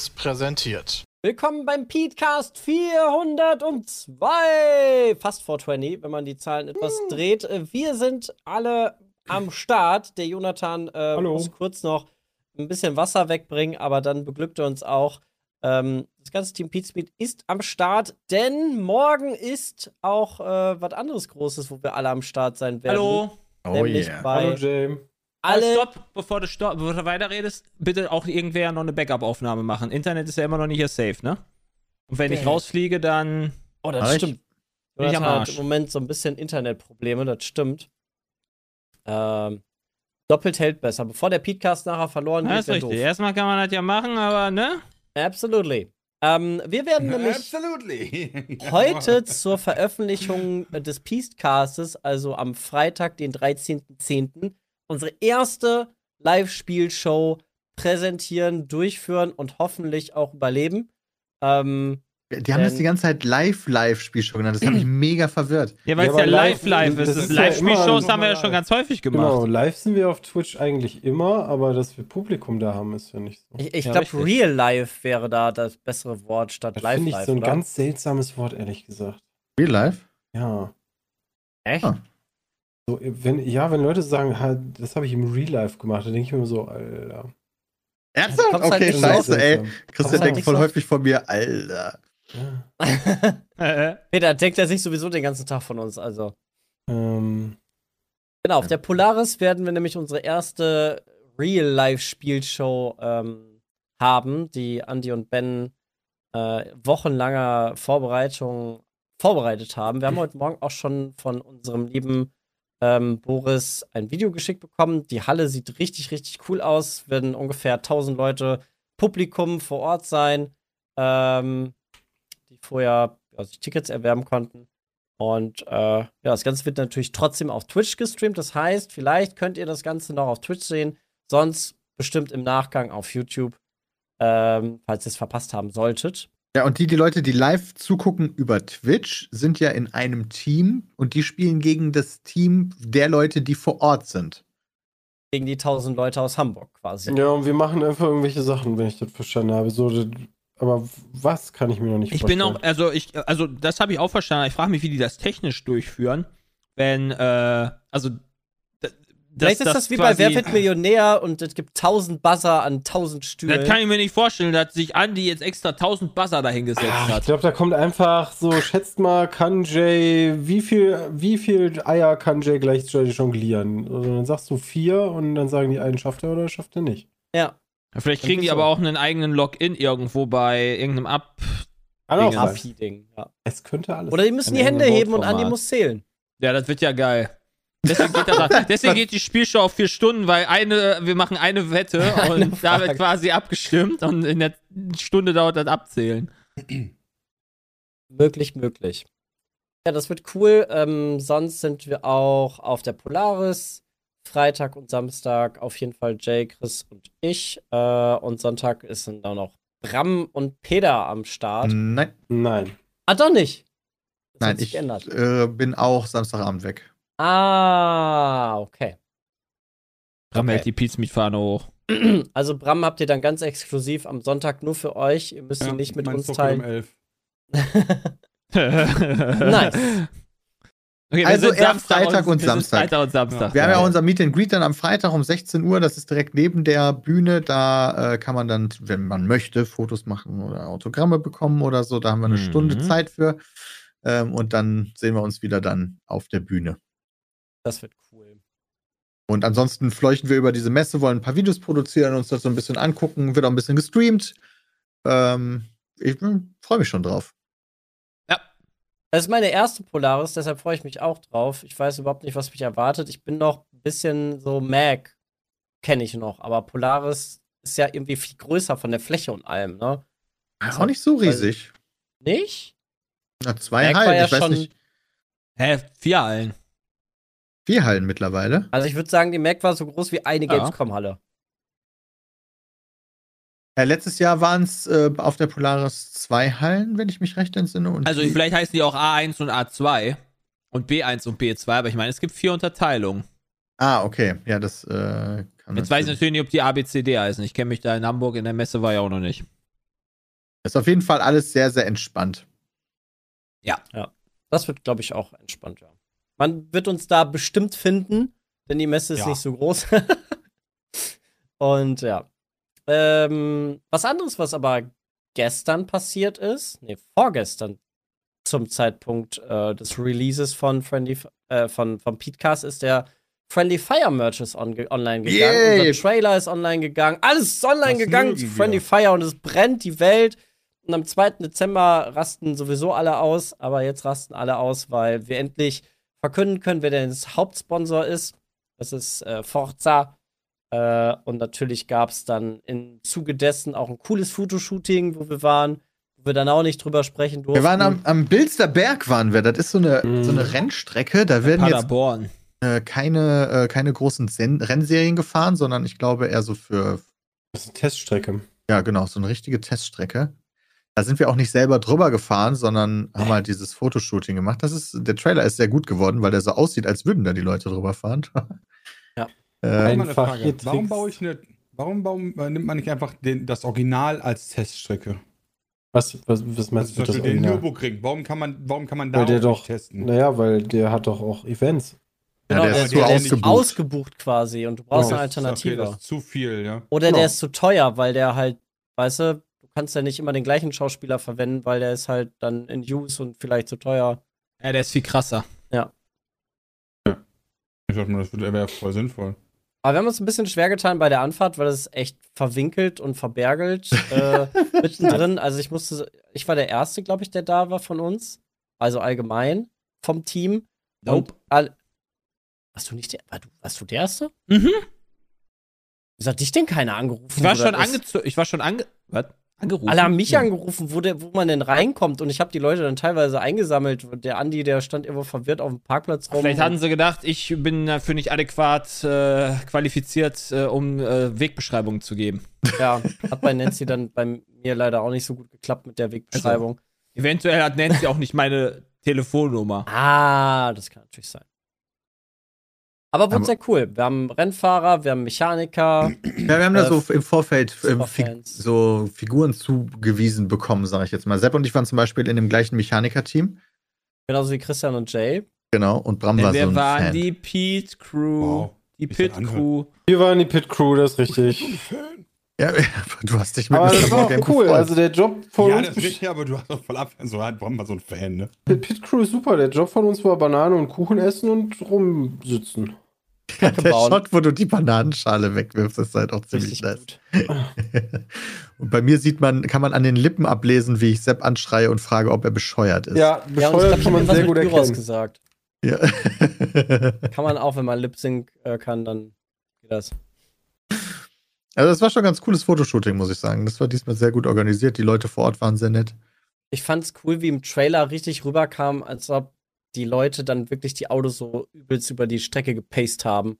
Seriös präsentiert. Willkommen beim Petecast 402. Fast 420, wenn man die Zahlen etwas Hm. dreht. Äh, Wir sind alle am Start. Der Jonathan äh, muss kurz noch ein bisschen Wasser wegbringen, aber dann beglückt er uns auch. Ähm, das ganze Team Pete Speed ist am Start, denn morgen ist auch äh, was anderes Großes, wo wir alle am Start sein werden. Hallo. Oh Nämlich yeah. bei Hallo Jay. Alle. Stopp, bevor du, stopp, bevor du weiterredest, bitte auch irgendwer noch eine Backup-Aufnahme machen. Internet ist ja immer noch nicht hier safe, ne? Und wenn ich Okay. rausfliege, dann. Oh, das ich- stimmt. ich hat Arsch. im Moment so ein bisschen Internetprobleme, das stimmt. Ähm, doppelt hält besser. Bevor der Podcast nachher verloren Ja, geht, ist wäre richtig. doof. Erstmal kann man das ja machen, aber ne? Absolutely. Ähm, wir werden nämlich Absolutely. heute zur Veröffentlichung des Peacecastes, also am Freitag, den 13.10., unsere erste Live-Spielshow präsentieren, durchführen und hoffentlich auch überleben. Ähm, Die haben das die ganze Zeit Live-Live-Spielshow genannt. Das hat mich mega verwirrt. Ja, weil Ja, es ja live-live das ist. ist Das ja Live-Spielshows immer haben wir ja schon ganz häufig gemacht. Genau, live sind wir auf Twitch eigentlich immer, aber dass wir Publikum da haben, ist ja nicht so. ich ich Ja, glaube, richtig. Real Life wäre da das bessere Wort statt Das Live finde ich so ein oder? ganz seltsames Wort, ehrlich gesagt. Real Life? Ja. Echt? Ah. So, wenn, ja, wenn Leute sagen, ha, das habe ich im Real Life gemacht, dann denke ich mir immer so, Alter. Ernsthaft? halt Okay, nicht scheiße, ey. Kommst Christian halt denkt nicht voll so- häufig von mir, Alter. Ja. Peter denkt er sich sowieso den ganzen Tag von uns, also. Ähm, Genau, auf der Polaris werden wir nämlich unsere erste Real-Life-Spielshow ähm, haben, die Andy und Ben äh, wochenlanger Vorbereitung vorbereitet haben. Wir haben heute Morgen auch schon von unserem lieben ähm, Boris ein Video geschickt bekommen. Die Halle sieht richtig, richtig cool aus. Werden ungefähr 1000 Leute Publikum vor Ort sein, ähm, die vorher sich Tickets erwerben konnten. Und äh, ja, das Ganze wird natürlich trotzdem auf Twitch gestreamt. Das heißt, vielleicht könnt ihr das Ganze noch auf Twitch sehen. Sonst bestimmt im Nachgang auf YouTube, ähm, falls ihr es verpasst haben solltet. Ja, und die, die Leute, die live zugucken über Twitch, sind ja in einem Team und die spielen gegen das Team der Leute, die vor Ort sind. Gegen die 1000 Leute aus Hamburg quasi. ja, und wir machen einfach irgendwelche Sachen, wenn ich das verstanden habe. So, aber was kann ich mir noch nicht ich bin vorstellen. auch, also ich, also das habe ich auch verstanden. Ich frage mich, wie die das technisch durchführen. Wenn, äh, also Vielleicht ist das, wie bei Wer wird Millionär und es gibt 1000 Buzzer an 1000 Stühlen. Das kann ich mir nicht vorstellen, dass sich Andy jetzt extra 1000 Buzzer dahingesetzt Ah, ich hat. glaube, da kommt einfach so, schätzt mal, kann Jay, wie viel, wie viel Eier kann Jay gleichzeitig jonglieren? Also dann sagst du vier und dann sagen die einen, schafft er oder schafft er nicht. ja, Vielleicht kriegen die so. aber auch einen eigenen Login irgendwo bei irgendeinem Ab. Kann auch Dinge. sein. Api-Ding. Ja. Es könnte alles Oder die müssen die Hände heben und. Andi muss zählen. Ja, das wird ja geil. Deswegen geht, das, deswegen geht die Spielshow auf vier Stunden, weil eine, wir machen eine Wette Eine und da wird quasi abgestimmt und in der Stunde dauert das Abzählen. Möglich, möglich. Ja, das wird cool. Ähm, sonst sind wir auch auf der Polaris. Freitag und Samstag auf jeden Fall Jay, Chris und ich. Äh, und Sonntag ist dann auch noch Bram und Peter am Start. Nein, Nein. Ah, doch nicht. Das nein, hat sich ich geändert. äh, bin auch Samstagabend weg. Ah, okay. Bram Okay. hält die Pizza-Fahne hoch. Also Bram habt ihr dann ganz exklusiv am Sonntag nur für euch. Ihr müsst ihn nicht mit uns teilen. 11. Nice. Okay, Also erst Samstag Freitag und sind Samstag. Freitag und Samstag. Wir haben ja Ja. unser Meet and Greet dann am Freitag um 16 Uhr. Das ist direkt neben der Bühne. Da äh, kann man dann, wenn man möchte, Fotos machen oder Autogramme bekommen oder so. Da haben wir eine Mhm. Stunde Zeit für. Ähm, und dann sehen wir uns wieder dann auf der Bühne. Das wird cool. Und ansonsten fleuchten wir über diese Messe, wollen ein paar Videos produzieren, uns das so ein bisschen angucken. Wird auch ein bisschen gestreamt. Ähm, ich freue mich schon drauf. Das ist meine erste Polaris, deshalb freue ich mich auch drauf. Ich weiß überhaupt nicht, was mich erwartet. Ich bin noch ein bisschen so Mac, kenne ich noch, aber Polaris ist ja irgendwie viel größer von der Fläche und allem, ne? Auch nicht so riesig. Nicht? Na, zwei Mac war Hallen. ja ich weiß schon- nicht. Hä, vier Hallen. Vier Hallen mittlerweile. Also ich würde sagen, die Mac war so groß wie eine Ja. Gamescom-Halle. Ja, letztes Jahr waren es äh, auf der Polaris zwei Hallen, wenn ich mich recht entsinne. Und Also vielleicht heißen die auch A1 und A2 und B1 und B2, aber ich meine, es gibt vier Unterteilungen. Ah, okay. Ja, das äh, kann Jetzt weiß ich natürlich nicht, ob die ABCD heißen. Ich kenne mich da in Hamburg in der Messe war ja auch noch nicht. Ist auf jeden Fall alles sehr, sehr entspannt. Das wird, glaube ich, auch entspannt, ja. Man wird uns da bestimmt finden, denn die Messe ist Ja. nicht so groß. Und ja. Ähm, was anderes, was aber gestern passiert ist, nee, vorgestern zum Zeitpunkt äh, des Releases von Friendly, äh, von, von Petecast ist der Friendly Fire Merch ist on, online gegangen. Yay! Unser Trailer ist online gegangen. Alles ist online Das gegangen zu. Friendly Fire und es brennt die Welt. Und am 2. Dezember rasten sowieso alle aus, aber jetzt rasten alle aus, weil wir endlich verkünden können, wer denn das Hauptsponsor ist. Das ist äh, Forza. Äh, und natürlich gab es dann im Zuge dessen auch ein cooles Fotoshooting, wo wir waren, wo wir dann auch nicht drüber sprechen durften. Wir waren am, am Bilster Berg, waren wir. Das ist so eine, Mhm. so eine Rennstrecke. Da werden jetzt Paderborn. äh, keine, äh, keine großen Sen Rennserien gefahren, sondern ich glaube eher so für, Das ist eine Teststrecke. ja genau, so eine richtige Teststrecke. Da sind wir auch nicht selber drüber gefahren, sondern haben halt dieses Fotoshooting gemacht. Das ist, der Trailer ist sehr gut geworden, weil der so aussieht, als würden da die Leute drüber fahren. Ja. Äh, Mal eine Frage. Warum baue ich eine, warum baum, äh, nimmt man nicht einfach den, das Original als Teststrecke? Was, was, was Also meinst zum du das den Original? Nürburgring. Warum kann man, warum kann man da Weil der auch doch, nicht testen? naja, weil der hat doch auch Events. Genau, Ja, der der, ist der, zu der ausgebucht. ist ausgebucht quasi und du brauchst Ja. eine Das ist- Okay, Alternative. das ist zu viel, ja. Oder Genau. der ist zu teuer, weil der halt, weißt du kannst ja nicht immer den gleichen Schauspieler verwenden, weil der ist halt dann in Use und vielleicht zu teuer. Ja, der ist viel krasser. Ich dachte mal, das wäre voll sinnvoll. Aber wir haben uns ein bisschen schwer getan bei der Anfahrt, weil es echt verwinkelt und verbergelt äh, mittendrin. Also ich musste, ich war der Erste, glaube ich, der da war von uns. Also allgemein vom Team. Nope. All, warst du nicht der, war du, warst du der Erste? Mhm. Wieso hat dich denn keiner angerufen? Ich war schon das ist? angezogen. Ich war schon ange. Was? Angerufen? Alle haben mich Ja. angerufen, wo, der, wo man denn reinkommt. Und ich habe die Leute dann teilweise eingesammelt. Der Andi, der stand irgendwo verwirrt auf dem Parkplatz rum. Vielleicht hatten sie gedacht, ich bin dafür nicht adäquat äh, qualifiziert, äh, um äh, Wegbeschreibungen zu geben. Ja, hat bei Nancy dann bei mir leider auch nicht so gut geklappt mit der Wegbeschreibung. Eventuell hat Nancy auch nicht meine Telefonnummer. Ah, das kann natürlich sein. Aber wurde sehr cool. Wir haben Rennfahrer, wir haben Mechaniker. Ja, wir haben da Äh, so im Vorfeld äh, Fi Superfans. so Figuren zugewiesen bekommen, sage ich jetzt mal. Sepp und ich waren zum Beispiel in dem gleichen Mechaniker-Team. genauso wie Christian und Jay. Genau, und Bram Denn war so wir ein waren Fan. die Pete Crew. Wow. Die Pit. Crew. Wir waren die Pit Crew, das ist richtig. Ja, du hast dich mit Aber Mr. das war auch cool. gefreut. Also der Job von Ja, uns, das ist richtig, aber du hast doch voll ab. So hat warum mal so ein Fan, ne? die Pit Crew ist super. Der Job von uns war Banane und Kuchen essen und rumsitzen. der bauen. Shot, wo du die Bananenschale wegwirfst, ist halt auch ziemlich Richtig nice. und bei mir sieht man, kann man an den Lippen ablesen, wie ich Sepp anschreie und frage, ob er bescheuert ist. Ja, Ja, bescheuert glaube, kann man was sehr gut erkennen. gesagt. Ja. Kann man auch, wenn man Lip Sync äh, kann, dann geht das. Also, das war schon ein ganz cooles Fotoshooting, muss ich sagen. Das war diesmal sehr gut organisiert. Die Leute vor Ort waren sehr nett. Ich fand's cool, wie im Trailer richtig rüberkam, als ob die Leute dann wirklich die Autos so übelst über die Strecke gepaced haben.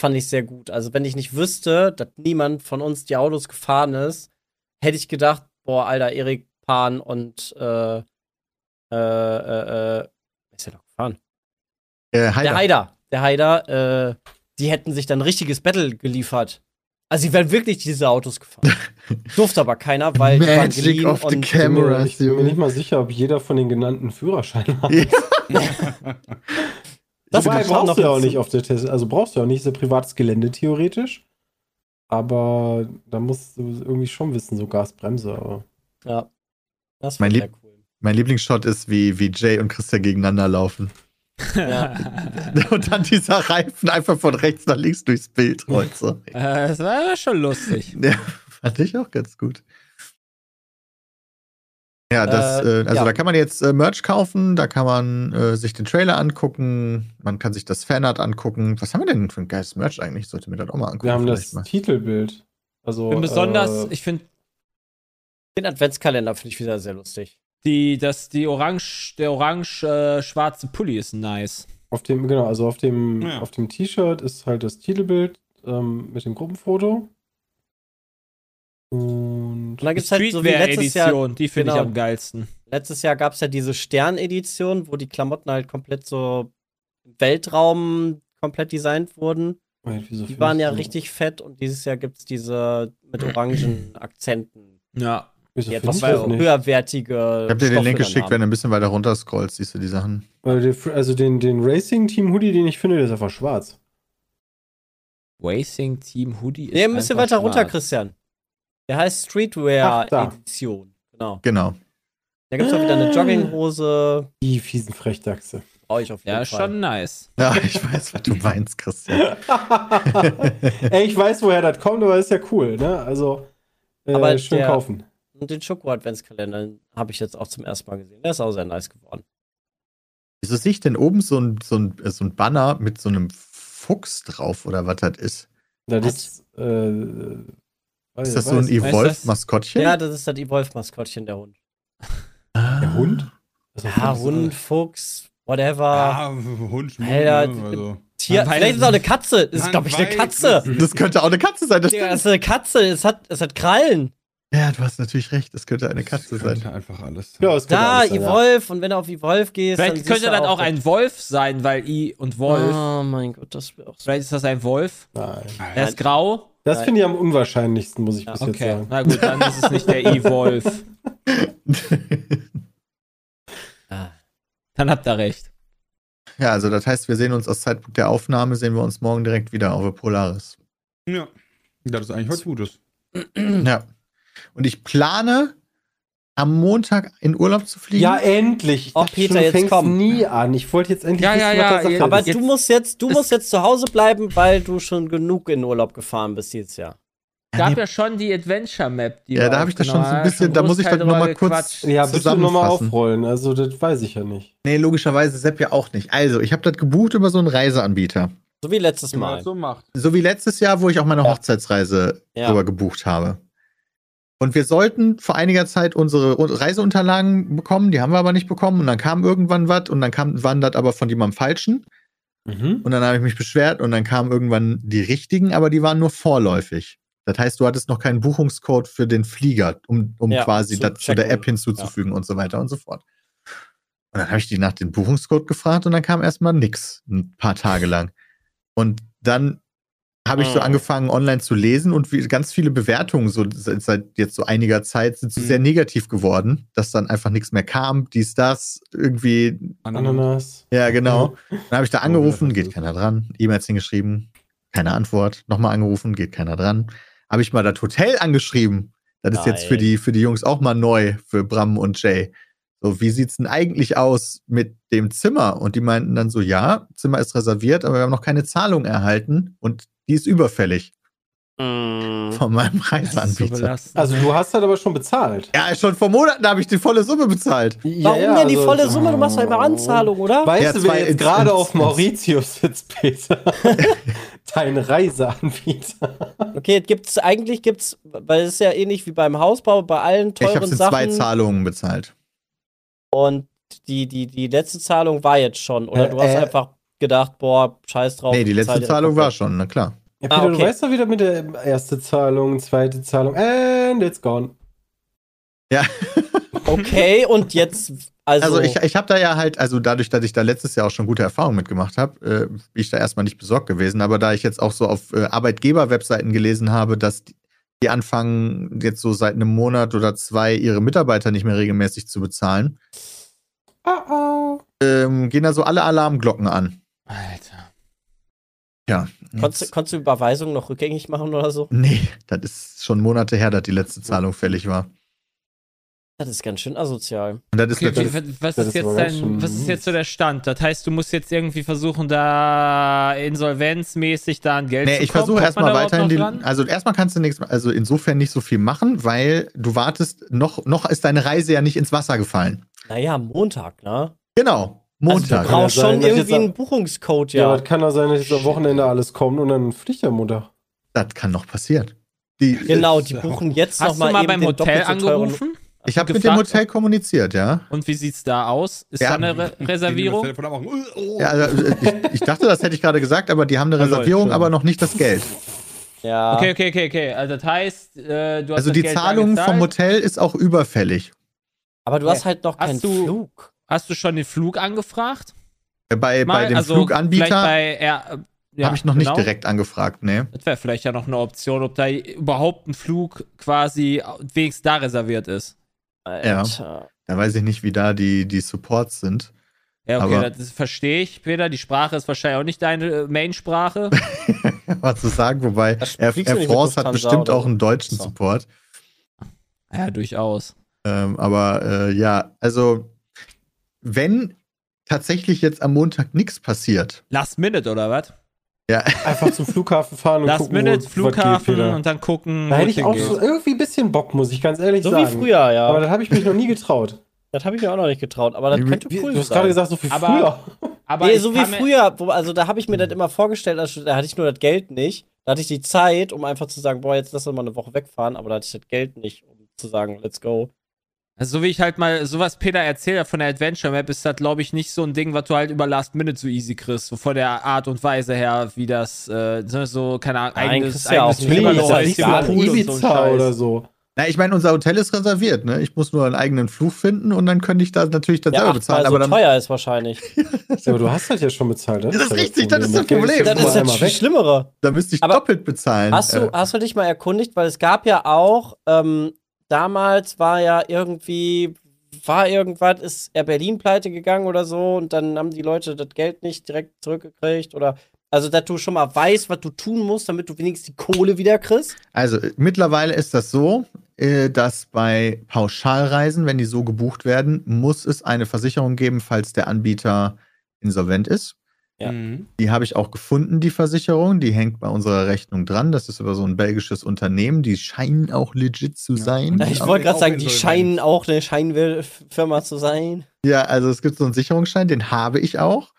Fand ich sehr gut. Also, wenn ich nicht wüsste, dass niemand von uns die Autos gefahren ist, hätte ich gedacht, boah, Alter, Erik Pan und äh, äh, äh, äh, wer ist der noch gefahren? Äh, Heider. Der Haider. Der Haider, äh, die hätten sich dann ein richtiges Battle geliefert. Also, sie wären wirklich diese Autos gefahren. Durfte aber keiner, weil die waren Magic of the und Cameras, Ich bin mir nicht mal sicher, ob jeder von den genannten Führerschein hat. Das Wobei, brauchst du ja auch nicht auf der Test. Also brauchst du ja auch nicht, ist ja privates Gelände theoretisch. Aber da musst du irgendwie schon wissen, so Gasbremse. Aber Ja. Das Mein war Lieb- sehr cool. Mein Lieblingsshot ist, wie, wie Jay und Christian gegeneinander laufen. Ja. Und dann dieser Reifen einfach von rechts nach links durchs Bild rollt. So. Äh, das war schon lustig. Ja, fand ich auch ganz gut. Ja, das, Äh, äh, also ja. da kann man jetzt äh, Merch kaufen, da kann man äh, sich den Trailer angucken, man kann sich das Fanart angucken. Was haben wir denn für ein geiles Merch eigentlich? Ich sollte mir das auch mal angucken. wir haben das mal. Titelbild. Also, Ich bin besonders, äh, ich finde, Den Adventskalender finde ich wieder sehr lustig. Die, dass die orange, der orange-schwarze Pulli ist nice. auf dem, genau, also auf dem, Ja. auf dem T-Shirt ist halt das Titelbild ähm, mit dem Gruppenfoto. Und Und dann gibt es halt so wie letztes Jahr, die finde ich genau. am geilsten. letztes Jahr gab es ja diese Stern-Edition, wo die Klamotten halt komplett so im Weltraum komplett designt wurden. Wieso Die waren ich ja so- richtig fett und dieses Jahr gibt es diese mit orangen Akzenten, Ja. Wieso die etwas höherwertige. Ich hab dir den Link geschickt, haben. wenn du ein bisschen weiter runter scrollst, siehst du die Sachen. Also den, den Racing-Team-Hoodie, den ich finde, der ist einfach schwarz. Racing Team Hoodie ist Nee, ein bisschen weiter runter, schwarz. Christian. Der heißt Streetwear Ach. Edition. Genau. Genau. Da gibt es auch wieder eine Jogginghose. Die fiesen Frechdachse. Brauche ich auf jeden Ja, Fall. schon nice. Ja, ich weiß, was du meinst, Christian. Ey, ich weiß, woher das kommt, aber ist ja cool, ne? Also, äh, Aber schön der- kaufen. Und den Schoko-Adventskalender habe ich jetzt auch zum ersten Mal gesehen. Der ist auch sehr nice geworden. Wieso sehe ich denn oben so ein, so, ein, äh, so ein Banner mit so einem Fuchs drauf oder was das ist? Das Was? ist, äh, Ist das so ein Evolve-Maskottchen? Ja, das ist das Evolve-Maskottchen, der Hund. Der Hund? Also, Ja, Fuchs, Hund, Fuchs, whatever. Ja, Hund, Schmuck, Alter, also. Tier, vielleicht ist es auch eine Katze. Das ist, glaube ich, eine Katze. Das könnte auch eine Katze sein. Das Digga, das ist eine Katze. Es hat, es hat Krallen. Ja, du hast natürlich recht. Das könnte eine Katze Das könnte sein. einfach alles sein. Ja, es könnte Da, alles sein, ja. Evolve. Und wenn du auf Evolve gehst, dann Vielleicht könnte das auch ein Wolf sein, weil I und Wolf. Oh mein Gott, das wäre auch so. Vielleicht ist das ein Wolf. Nein. Er ist grau. Das finde ich am unwahrscheinlichsten, muss ich Ja, bis jetzt Okay. sagen. Na gut, dann ist es nicht der E-Wolf. Ah. Dann habt ihr recht. Ja, also das heißt, wir sehen uns aus Zeitpunkt der Aufnahme, sehen wir uns morgen direkt wieder auf Polaris. Ja. Das ist eigentlich was Gutes. Ja. Und ich plane, am Montag in Urlaub zu fliegen. Ja, endlich. Ich Oh, dachte Peter, schon, jetzt komm. nie an. Ich wollte jetzt endlich Ja, ja, wissen, ja, was da jetzt- Sache Aber ist. du musst jetzt, du musst jetzt zu Hause bleiben, weil du schon genug in Urlaub gefahren bist dieses Jahr. Es gab ja schon die Adventure Map. Die Ja, da habe ich das schon so ein aufgenommen bisschen, da muss ich dann nochmal kurz. Ja, bitte nochmal aufrollen. Also, das weiß ich ja nicht. Nee, logischerweise Sepp ja auch nicht. Also, ich habe das gebucht über so einen Reiseanbieter. So wie letztes man Mal. so macht. So wie letztes Jahr, wo ich auch meine Ja. Hochzeitsreise Ja. drüber gebucht habe. Und wir sollten vor einiger Zeit unsere Reiseunterlagen bekommen, die haben wir aber nicht bekommen. Und dann kam irgendwann was und dann kam, waren das aber von jemandem Falschen. Mhm. Und dann habe ich mich beschwert und dann kamen irgendwann die richtigen, aber die waren nur vorläufig. Das heißt, du hattest noch keinen Buchungscode für den Flieger, um, um Ja, quasi das zu der. App hinzuzufügen und so weiter und so fort. Und dann habe ich die nach dem Buchungscode gefragt und dann kam erstmal nix, ein paar Tage lang. Und dann habe ich so Mhm. angefangen, online zu lesen und wie, ganz viele Bewertungen so seit, jetzt so einiger Zeit sind so Mhm. sehr negativ geworden, dass dann einfach nichts mehr kam, dies, das, irgendwie Ananas. ja, genau. Dann habe ich da angerufen, geht keiner dran. E-Mails hingeschrieben, keine Antwort. Nochmal angerufen, geht keiner dran. Habe ich mal das Hotel angeschrieben. Das ist jetzt für Nein. die, für die Jungs auch mal neu, für Bram und Jay. So, wie sieht's denn eigentlich aus mit dem Zimmer? Und die meinten dann so, ja, Zimmer ist reserviert, aber wir haben noch keine Zahlung erhalten und die ist überfällig Mm. von meinem so Reiseanbieter. Also, du hast das aber schon bezahlt. Ja, schon vor Monaten habe ich die volle Summe bezahlt. Warum denn die volle Summe? Du machst doch immer Anzahlung, oder? Weißt Ja, du, wer jetzt gerade auf Mauritius sitzt, Peter? Dein Reiseanbieter. Okay, gibt's eigentlich gibt's, weil es ist ja ähnlich wie beim Hausbau, bei allen Ich habe teuren es in zwei Sachen. Zahlungen bezahlt. Und die, die, die letzte Zahlung war jetzt schon. Oder Äh, du hast äh. einfach gedacht, boah, scheiß drauf. Nee, die zahl letzte direkt Zahlung war schon, na klar. Ja, Ah, Peter, du okay. weißt doch wieder mit der erste Zahlung, zweite Zahlung, and it's gone. Ja. Okay, und jetzt, also. Also ich, ich habe da ja halt, also dadurch, dass ich da letztes Jahr auch schon gute Erfahrungen mitgemacht habe, äh, bin ich da erstmal nicht besorgt gewesen. Aber da ich jetzt auch so auf äh, Arbeitgeber-Webseiten gelesen habe, dass die, die anfangen jetzt so seit einem Monat oder zwei ihre Mitarbeiter nicht mehr regelmäßig zu bezahlen, Oh oh. ähm, gehen da so alle Alarmglocken an. Alter. Ja. konntest, konntest du Überweisungen noch rückgängig machen oder so? nee, das ist schon Monate her, dass die letzte Zahlung fällig war. Das ist ganz schön asozial. Und das ist Okay, natürlich, wie- was das ist jetzt dein, was ist so der Stand? Das heißt, du musst jetzt irgendwie versuchen, da insolvenzmäßig da an Geld Nee, zu ich kommen. versuche erstmal weiterhin dran? Also erstmal kannst du nichts, also insofern nicht so viel machen, weil du wartest, noch, noch ist deine Reise ja nicht ins Wasser gefallen. Naja, Montag, ne? Genau. Also Montag. du brauchst ja sein, schon irgendwie einen Buchungscode, Ja, ja. das kann doch sein, dass jetzt am Wochenende alles kommt und dann fliegt der Montag. das kann noch passieren. Die, Genau, die buchen jetzt Hast nochmal du mal eben beim den Hotel angerufen? Ich habe mit dem Hotel kommuniziert, ja. Und wie sieht's da aus? Ist Ja. da eine Re Reservierung? Ja also, äh, ich, ich dachte, das hätte ich gerade gesagt, aber die haben eine Also, Reservierung, aber noch nicht das Geld. Ja. Okay, okay, okay, okay. Also das heißt, äh, du hast Also das die Geld Zahlung vom. Hotel ist auch überfällig. Aber du hast halt noch Hast keinen du- Flug. Hast du schon den Flug angefragt? Äh, Bei, bei Mal? dem also Fluganbieter. Bei Ja, Habe ich noch genau. nicht direkt angefragt, ne? Das wäre vielleicht ja noch eine Option, ob da überhaupt ein Flug quasi wenigstens da reserviert ist. Alter. Da weiß ich nicht, wie da die, die Supports sind. Ja, okay, Aber- das verstehe ich, Peter. Die Sprache ist wahrscheinlich auch nicht deine äh, Main-Sprache. Was zu sagen, wobei Air, Air France hat bestimmt oder auch einen deutschen So. Support. ja, durchaus. Ähm, aber äh, ja, also wenn tatsächlich jetzt am Montag nichts passiert, Last Minute oder was? ja, Einfach zum Flughafen fahren und Last gucken, Minute, wo, Flughafen geht, und dann gucken, Da hätte ich auch so irgendwie ein bisschen Bock, muss ich ganz ehrlich So sagen. wie früher, ja. Aber das habe ich mich noch nie getraut. das habe ich mir auch noch nicht getraut, aber das Wie- könnte Wie, cool du hast sein. gerade gesagt, so viel Aber- früher. Aber nee, so wie früher, wo, also da habe ich mir das immer vorgestellt, also, da hatte ich nur das Geld nicht. Da hatte ich die Zeit, um einfach zu sagen, boah, jetzt lass uns mal eine Woche wegfahren, aber da hatte ich das Geld nicht, um zu sagen, let's go. Also so wie ich halt mal, so was Peter erzählt hat von der Adventure Map, ist das, glaube ich, nicht so ein Ding, was du halt über Last Minute so easy kriegst. So von der Art und Weise her, wie das, äh, so- keine Ahnung, Nein, eigenes, ja eigenes das Ibiza Scheiß. oder so. na, ich meine, unser Hotel ist reserviert, ne? Ich muss nur einen eigenen Flug finden und dann könnte ich da natürlich dann Ja, selber bezahlen. so Aber dann, teuer ist wahrscheinlich. Ja, aber du hast das ja schon bezahlt. Das ist richtig, das ist das Problem. jetzt Das ist viel weg. Schlimmere. da müsste ich Aber doppelt bezahlen. Hast du, Äh, hast du dich mal erkundigt, weil es gab ja auch, ähm, damals war ja irgendwie, war irgendwas, ist Air Berlin pleite gegangen oder so und dann haben die Leute das Geld nicht direkt zurückgekriegt oder, also dass du schon mal weißt, was du tun musst, damit du wenigstens die Kohle wieder kriegst. Also äh, mittlerweile ist das so, äh, dass bei Pauschalreisen, wenn die so gebucht werden, muss es eine Versicherung geben, falls der Anbieter insolvent ist. Ja. Mhm. Die habe ich auch gefunden, die Versicherung. Die hängt bei unserer Rechnung dran. Das ist über so ein belgisches Unternehmen. Die scheinen auch legit zu sein. Ich Ja, wollte gerade sagen, die scheinen auch eine Scheinfirma zu sein. Ja, also es gibt so einen Sicherungsschein, den habe ich auch.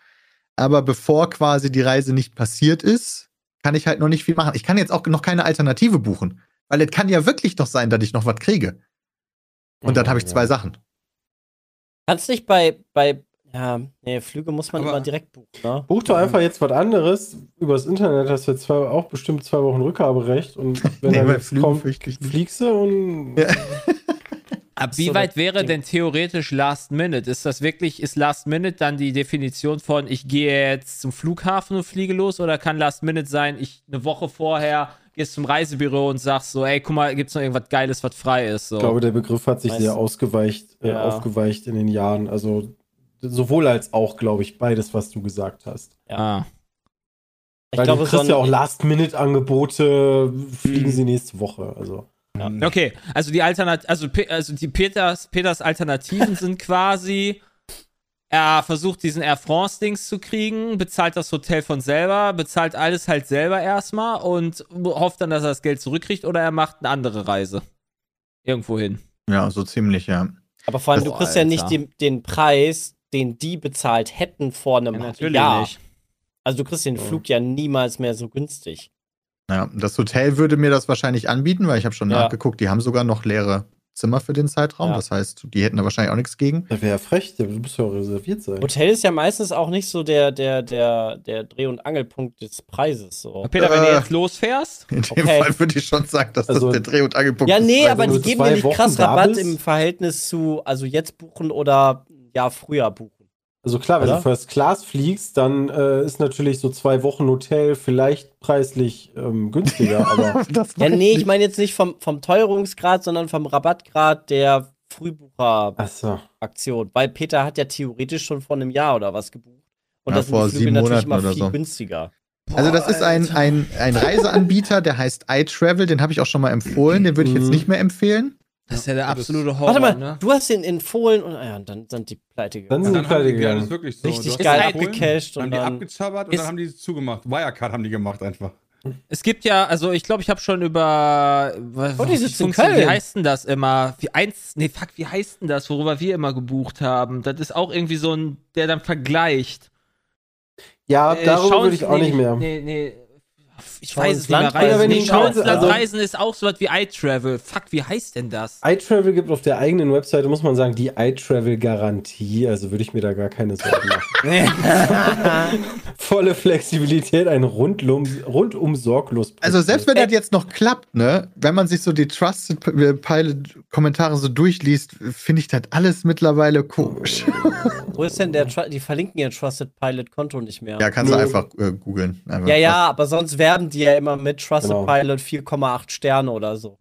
Aber bevor quasi die Reise nicht passiert ist, kann ich halt noch nicht viel machen. Ich kann jetzt auch noch keine Alternative buchen. Weil es kann ja wirklich noch sein, dass ich noch was kriege. Und dann habe ich zwei Sachen. Kannst nicht bei, bei, ja, nee, Flüge muss man Aber- immer direkt buchen, ne? Buch doch einfach jetzt was anderes. Übers Internet hast du jetzt zwei, auch bestimmt zwei Wochen Rückgaberecht. Und wenn Nee, er kommt, fürchte ich nicht. fliegst du und Ja. Ab So wie das weit wäre Ding. denn theoretisch Last Minute? Ist das wirklich, ist Last Minute dann die Definition von, ich gehe jetzt zum Flughafen und fliege los? Oder kann Last Minute sein, ich eine Woche vorher gehst zum Reisebüro und sagst so, ey, guck mal, gibt's noch irgendwas Geiles, was frei ist? So. ich glaube, der Begriff hat sich Weißt- sehr ausgeweicht, äh, Ja. aufgeweicht in den Jahren. Also sowohl als auch, glaube ich, beides, was du gesagt hast. ah. Ich Weil glaube, du kriegst ja auch Last-Minute-Angebote, fliegen Mhm. sie nächste Woche. Also Okay, also die Alternat also, Pe- also die Peters, Peters Alternativen sind quasi, er versucht diesen Air France-Dings zu kriegen, bezahlt das Hotel von selber, bezahlt alles halt selber erstmal und hofft dann, dass er das Geld zurückkriegt oder er macht eine andere Reise. Irgendwo hin. Ja, so ziemlich, ja. aber vor allem, du Boah, kriegst ja Alter. nicht den, den Preis, den die bezahlt hätten vor einem Ja, natürlich Jahr. nicht. Also du kriegst den Flug ja niemals mehr so günstig. Ja, das Hotel würde mir das wahrscheinlich anbieten, weil ich habe schon Ja. nachgeguckt, die haben sogar noch leere Zimmer für den Zeitraum. Ja. Das heißt, die hätten da wahrscheinlich auch nichts gegen. das wäre ja frech, du musst ja auch reserviert sein. Hotel ist ja meistens auch nicht so der, der, der, der Dreh- und Angelpunkt des Preises. So. Peter, wenn du Äh. jetzt losfährst, In dem Okay. Fall würde ich schon sagen, dass Also- das der Dreh- und Angelpunkt Ja, ist. nee, weil aber die du geben mir nicht krass Rabatt im Verhältnis zu, also jetzt buchen oder ja, früher buchen. Also klar, wenn Oder? du First Class fliegst, dann äh, ist natürlich so zwei Wochen Hotel vielleicht preislich ähm, günstiger, aber das Ja, nee, ich meine jetzt nicht vom, vom Teuerungsgrad, sondern vom Rabattgrad der Frühbucheraktion. achso. Weil Peter hat ja theoretisch schon vor einem Jahr oder was gebucht. Und Ja, das sind vor die Flüge natürlich Monaten immer viel so. günstiger. Also das ist ein, ein, ein Reiseanbieter, der heißt iTravel, den habe ich auch schon mal empfohlen, den würde ich jetzt Mhm. nicht mehr empfehlen. Das ist ja der absolute Horror, Warte mal, ne? du hast den empfohlen und ah ja, und dann sind die pleite Dann gegangen. sind Und die dann pleite ja, das gegangen. ist wirklich so. Richtig geil Dann haben die dann. abgezaubert und dann haben die es zugemacht. Wirecard haben die gemacht einfach. Es gibt ja, also ich glaube, ich habe schon über. was- Oh, die wie sitzt in Köln. Wie heißt denn das immer? Wie eins, nee, fuck, wie heißt denn das, worüber wir immer gebucht haben? Das ist auch irgendwie so ein, der dann vergleicht. Ja, Äh, darüber schauen würde ich auch nee, nicht mehr. Nee, nee. Ich weiß es nicht mehr. Reisen. Reisen, wenn nee, die Schau ins Reise- Land also- reisen ist auch so was wie iTravel. Fuck, wie heißt denn das? iTravel gibt auf der eigenen Webseite, muss man sagen, die iTravel-Garantie. Also würde ich mir da gar keine Sorgen machen. Volle Flexibilität, ein rundum, rundum sorglos. Also selbst wenn das jetzt noch klappt, ne, wenn man sich so die Trusted Pilot Kommentare so durchliest, finde ich das alles mittlerweile komisch. Wo ist denn der, die verlinken ihr Trusted Pilot Konto nicht mehr. Ja, kannst du einfach äh, googeln. Ja, ja, aber sonst werben die ja immer mit Trusted Genau. Pilot 4,8 Sterne oder so.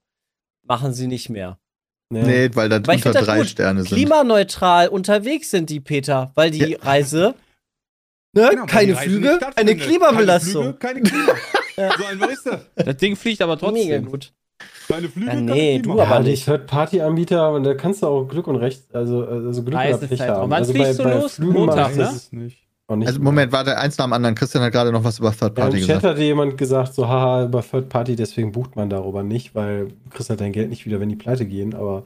Machen sie nicht mehr. Nee. Nee, weil ich unter drei gut. Sterne sind. Klimaneutral unterwegs sind die, Peter, weil die Reise, ne, Genau, keine die Reise Flüge, stattfindet. Klimabelastung. Keine Flüge, keine Klima. So einfach ist das. Das Ding fliegt aber Mega trotzdem. gut. Keine Flüge, Ja, keine nee, Klima. du aber Ja, die nicht. Third-Party-Anbieter, und da kannst du auch Glück und Recht, also, also Glück oder Pech Reisezeitraum. haben. Wann also fliegst du los? Flügen Montag, ne? das nicht. Also. Moment, warte, eins nach dem anderen. Christian hat gerade noch was über Third Ja, Party Im Chat gesagt. hatte jemand gesagt, so haha, über Third Party, deswegen bucht man darüber nicht, weil du kriegst halt dein Geld nicht wieder, wenn die pleite gehen, aber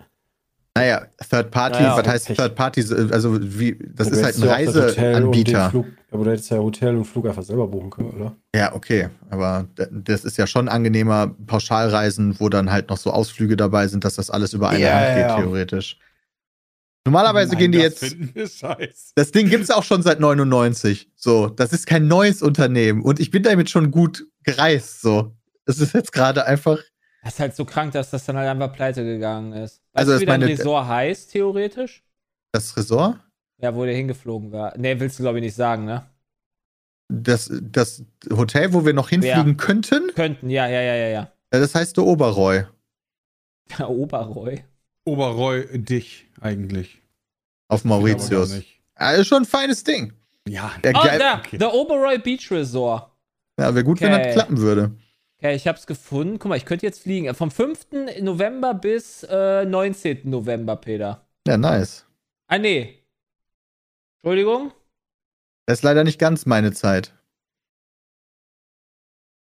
Naja, Third Party, Naja, was heißt Pech. Third Party? Also wie, das du ist halt ein Reiseanbieter. Flug, aber du hättest ja Hotel und Flug einfach selber buchen können, oder? Ja, okay, aber das ist ja schon angenehmer Pauschalreisen, wo dann halt noch so Ausflüge dabei sind, dass das alles über eine Ja, Hand geht, ja. theoretisch. Normalerweise Nein, gehen die das jetzt. Das Ding gibt's auch schon seit 99. So, das ist kein neues Unternehmen und ich bin damit schon gut gereist. So, es ist jetzt gerade einfach. Das ist halt so krank, dass das dann halt einfach pleite gegangen ist. Weißt Also du, ist wie dein Resort heißt, theoretisch? Das Resort, Ja, wo der hingeflogen war. Nee, willst du, glaube ich, nicht sagen, ne? das, das Hotel, wo wir noch hinfliegen könnten, Könnten, ja, ja, ja, ja, ja. das heißt der Oberroy. Der Oberroy. Oberroy dich eigentlich. Auf Mauritius. ist schon ein feines Ding. Ja, Ja, Oh, geil. da, okay. der Oberroy Beach Resort. Ja, wäre gut, wenn Okay. das klappen würde. Okay, ich hab's gefunden. Guck mal, ich könnte jetzt fliegen. Vom 5. November bis äh, 19. November, Peter. Ja, nice. Ah, nee. Entschuldigung? Das ist leider nicht ganz meine Zeit.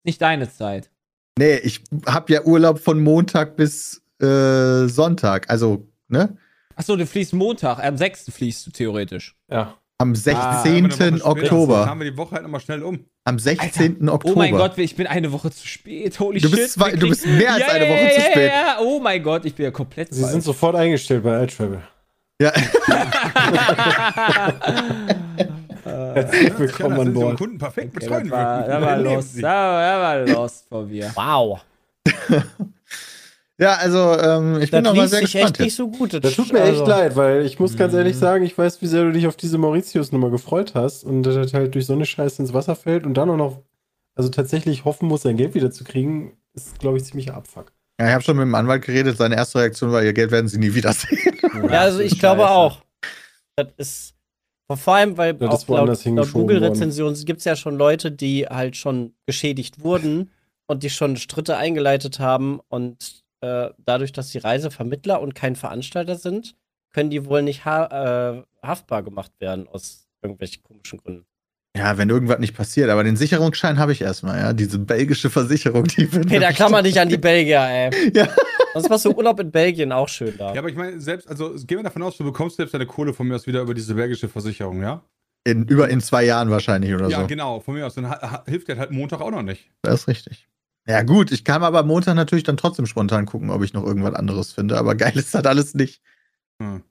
Nicht deine Zeit. Nee, ich habe ja Urlaub von Montag bis äh, Sonntag. Also, ne? Achso, du fließt Montag. Am 6. fließt du theoretisch. Ja. Am Ah, 16. haben wir eine Woche später. Dann Oktober. haben wir die Woche halt nochmal schnell um. Am 16. Oktober. Oh mein Gott, ich bin eine Woche zu spät. Holy Du shit. bist zwei- wir du bist mehr als ja, eine Woche ja, zu ja, spät. Ja, ja. Oh mein Gott, ich bin ja komplett Sie sind sofort eingestellt bei iTravel. Ja. Herzlich willkommen an Bord. Kunden perfekt Okay, betreuen das war, war. Sie. Das war, das war lost von mir. Wow. ja, also ähm, ich bin Das noch mal liest sehr gespannt. echt nicht so gut. Das tut mir echt Also, leid, weil ich muss ganz Mhm. ehrlich sagen, ich weiß, wie sehr du dich auf diese Mauritius-Nummer gefreut hast und dass das halt durch so eine Scheiße ins Wasser fällt und dann auch noch, also tatsächlich hoffen muss, sein Geld wieder zu kriegen, ist, glaube ich, ziemlich Abfuck. Ja, ich habe schon mit dem Anwalt geredet. Seine erste Reaktion war, ihr Geld werden sie nie wiedersehen. Ja, also ich glaube auch. Das ist vor allem, weil Das ist auch laut, laut Google-Rezensionen gibt es ja schon Leute, die halt schon geschädigt wurden und die schon Stritte eingeleitet haben und äh, dadurch, dass die Reisevermittler und kein Veranstalter sind, können die wohl nicht ha äh, haftbar gemacht werden aus irgendwelchen komischen Gründen. Ja, wenn irgendwas nicht passiert. Aber den Sicherungsschein habe ich erstmal, ja. Diese belgische Versicherung, die wird Peter, mir klammer dich an die Belgier, ey. Ja. Sonst machst du Urlaub in Belgien auch schön da. Ja, aber ich meine, selbst, also gehen wir davon aus, du bekommst selbst deine Kohle von mir aus wieder über diese belgische Versicherung, ja? In, über in zwei Jahren wahrscheinlich oder ja, so. genau, von mir aus. Dann hilft dir halt Montag auch noch nicht. Das ist richtig. Ja, gut, ich kann aber am Montag natürlich dann trotzdem spontan gucken, ob ich noch irgendwas anderes finde. Aber geil ist das alles nicht. Hm.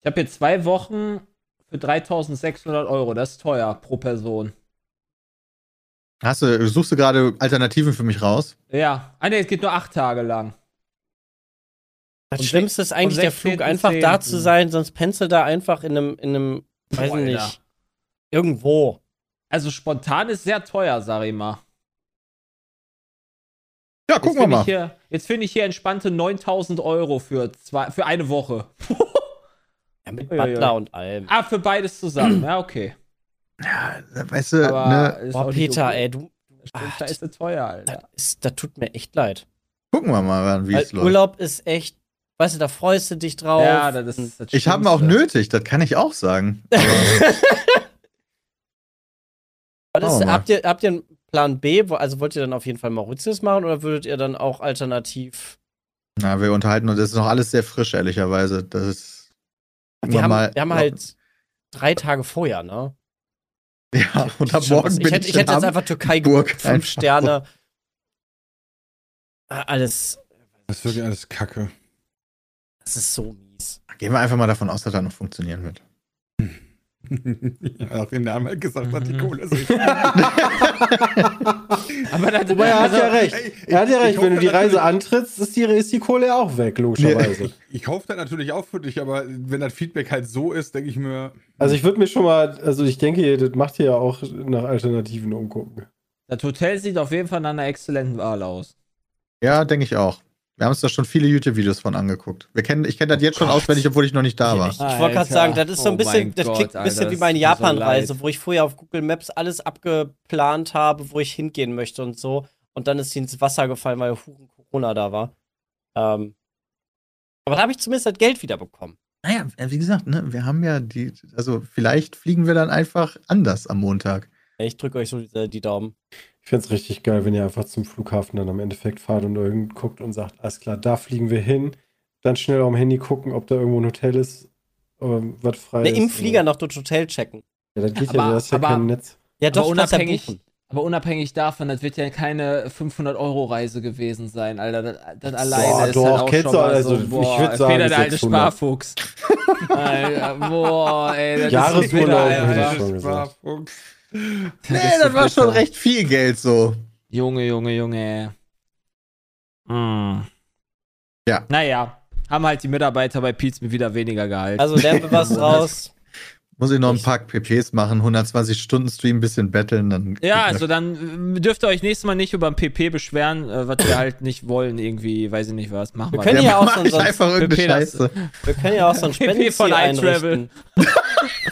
Ich habe hier zwei Wochen für 3600 Euro. Das ist teuer pro Person. Hast du, suchst du gerade Alternativen für mich raus? Ja. Ah, ne, es geht nur acht Tage lang. Das Und Schlimmste ist eigentlich der 16. Flug, einfach da zu 10.. sein, sonst pennst du da einfach in einem, in einem, weiß Alter. nicht, irgendwo. Also spontan ist sehr teuer, sag ich mal. Ja, Jetzt gucken wir mal. hier, jetzt finde ich hier entspannte 9000 Euro für, zwei, für eine Woche. Ja, mit Ui, ui, ui. Butler und allem. ah, für beides zusammen. Ja, okay. Ja, weißt du, Aber ne, Boah, Peter, okay. ey, du, Stimmt, Ach, da ist es teuer, das, Alter. ist, das tut mir echt leid. gucken wir mal, wie es läuft. Urlaub ist echt, weißt du, da freust du dich drauf. Ja, das ist das Ich habe ihn auch nötig, das kann ich auch sagen. Aber, wir mal. habt, ihr, habt ihr einen Plan B? Also wollt ihr dann auf jeden Fall Mauritius machen oder würdet ihr dann auch alternativ. na, wir unterhalten uns, das ist noch alles sehr frisch, ehrlicherweise. Das ist. Wir haben, mal, wir haben halt drei Tage vorher, ne? Ja, und ab morgen was- bin ich hätte, ich ich hätte jetzt einfach Türkei Hamburg gebucht, einfach. fünf Sterne Ah, Alles, Das ist wirklich alles Kacke. das ist so mies. Gehen wir einfach mal davon aus, dass das noch funktionieren wird. Ja, nachdem der einmal gesagt hat, die Mhm. Kohle ist nicht. Aber das, Wobei er hat also, ja recht. ey, er hat ja ich- recht, ich wenn du die Reise antrittst, ist die, ist die Kohle ja auch weg, logischerweise. Ich hoffe das natürlich auch für dich, aber wenn das Feedback halt so ist, denke ich mir. Also ich würde mir schon mal, also ich denke, das macht ihr ja auch nach Alternativen umgucken. das Hotel sieht auf jeden Fall nach einer exzellenten Wahl aus. Ja, denke ich auch. Wir haben uns da schon viele YouTube-Videos von angeguckt. Wir kennen, ich kenne das jetzt schon auswendig, obwohl ich noch nicht da war. Ich wollte gerade sagen, das ist so ein Oh bisschen, mein das Gott, klingt ein bisschen Alter, wie meine so Japan-Reise, leid. wo ich vorher auf Google Maps alles abgeplant habe, wo ich hingehen möchte und so. Und dann ist sie ins Wasser gefallen, weil Huren Corona da war. Ähm, aber da habe ich zumindest das Geld wieder bekommen. Naja, wie gesagt, ne, wir haben ja die, also vielleicht fliegen wir dann einfach anders am Montag. Ich drücke euch so die, die Daumen. Ich fände es richtig geil, wenn ihr einfach zum Flughafen dann am Endeffekt fahrt und irgend guckt und sagt, alles klar, da fliegen wir hin. Dann schnell auf dem Handy gucken, ob da irgendwo ein Hotel ist, ähm, was frei Ne, ist. Im Flieger noch durch Hotel checken. Ja, das geht Aber- ja, das ist ja aber- kein Netz. Ja, Aber doch, du ja unabhängig, aber unabhängig davon, das wird ja keine 500-Euro-Reise gewesen sein, Alter. Das, das alleine Boah, ist doch, halt auch kennst schon du, also, so, ich boah, würd sagen, Peter, der alte 600. Sparfuchs. Alter, boah, ey, das Jahresurlaub ist Peter, ich Alter. schon gesagt. Nee, das so war schon recht viel Geld so. Junge, Junge, Junge. Mm. Ja. Naja, haben halt die Mitarbeiter bei Pizza wieder weniger Gehalt. Also lernen wir was draus. Muss ich noch ein paar PPs machen, 120 Stunden Stream, ein bisschen betteln, dann. ja, also dann äh, dürft ihr euch nächstes Mal nicht über ein PP beschweren, äh, was wir halt nicht wollen, irgendwie, weiß ich nicht was. Machen wir. Wir können ja auch so mach ein- ich einfach irgendeine PP, das- Scheiße. Wir können ja auch so ein PP Spendenziel von iTravel. einrichten. Dann krieg,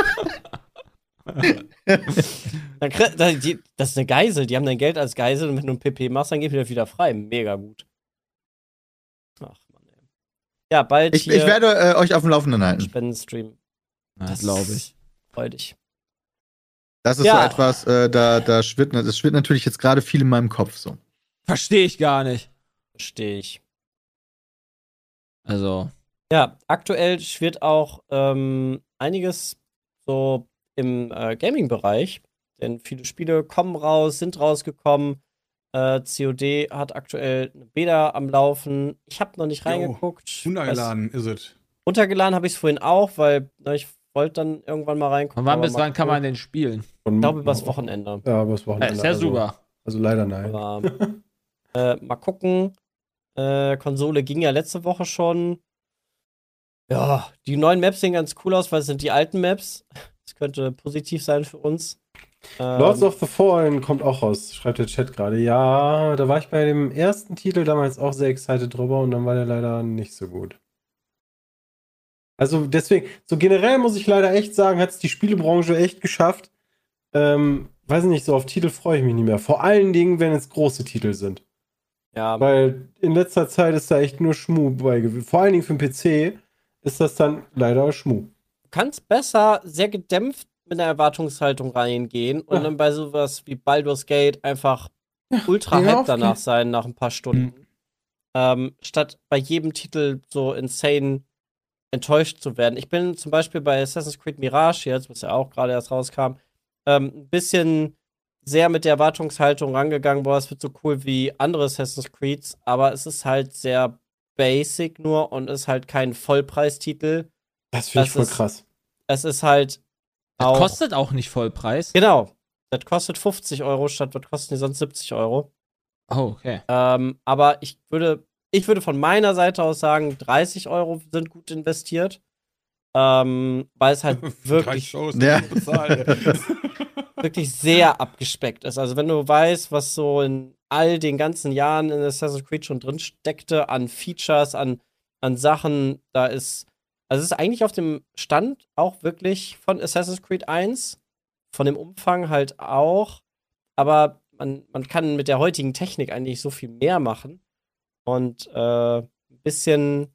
da- die, das ist eine Geisel. Die haben dein Geld als Geisel und wenn du ein PP machst, dann geht wieder wieder frei. Mega gut. Ach Mann, ey. Ja, bald Ich, hier ich werde äh, euch auf dem Laufenden halten. Spendenstream. Das glaube ich. Freu dich. Das ist Ja. so etwas, äh, da, da schwirrt, das schwirrt natürlich jetzt gerade viel in meinem Kopf so. Verstehe ich gar nicht. Verstehe ich. Also, Ja, aktuell schwirrt auch ähm, einiges so im äh, Gaming-Bereich, denn viele Spiele kommen raus, sind rausgekommen. Äh, COD hat aktuell eine Beta am Laufen. Ich habe noch nicht Jo, reingeguckt. Runtergeladen ist es. Runtergeladen habe ich es vorhin auch, weil na, ich wollte dann irgendwann mal reingucken. von wann bis wann kann man gucken. den spielen? Und, Ich glaube, übers Wochenende. Ja, übers Wochenende. Ja, ist ja also, super. Also leider nein. Aber äh, mal gucken. Äh, Konsole ging ja letzte Woche schon. Ja, die neuen Maps sehen ganz cool aus, weil es sind die alten Maps. Das könnte positiv sein für uns. Ähm, Lords of the Fallen kommt auch raus, schreibt der Chat gerade. Ja, da war ich bei dem ersten Titel damals auch sehr excited drüber und dann war der leider nicht so gut. Also deswegen, so generell muss ich leider echt sagen, hat es die Spielebranche echt geschafft. Ähm, weiß ich nicht, so auf Titel freue ich mich nicht mehr. Vor allen Dingen, wenn es große Titel sind. ja, Weil in letzter Zeit ist da echt nur Schmu bei gewesen. Vor allen Dingen für den PC ist das dann leider Schmu. Du kannst besser sehr gedämpft mit einer Erwartungshaltung reingehen und Ja. dann bei sowas wie Baldur's Gate einfach ultra Dinge hype danach aufgehen. sein nach ein paar Stunden. Ähm, statt bei jedem Titel so insane enttäuscht zu werden. Ich bin zum Beispiel bei Assassin's Creed Mirage jetzt, was ja auch gerade erst rauskam, ähm, ein bisschen sehr mit der Erwartungshaltung rangegangen, boah, es wird so cool wie andere Assassin's Creeds, aber es ist halt sehr basic nur und ist halt kein Vollpreistitel. Das finde ich voll ist- krass. Es ist halt Das auch. kostet auch nicht Vollpreis. Genau. Das kostet 50 Euro statt was kosten die sonst 70 Euro. Oh, okay. Ähm, aber ich würde, ich würde von meiner Seite aus sagen, 30 Euro sind gut investiert. Ähm, weil es halt wirklich, Shows Ja. die bezahlen, ey. wirklich sehr abgespeckt ist. Also wenn du weißt, was so in all den ganzen Jahren in Assassin's Creed schon drin steckte, an Features, an, an Sachen, da ist, also es ist eigentlich auf dem Stand auch wirklich von Assassin's Creed 1, von dem Umfang halt auch, aber man, man kann mit der heutigen Technik eigentlich so viel mehr machen und äh, ein bisschen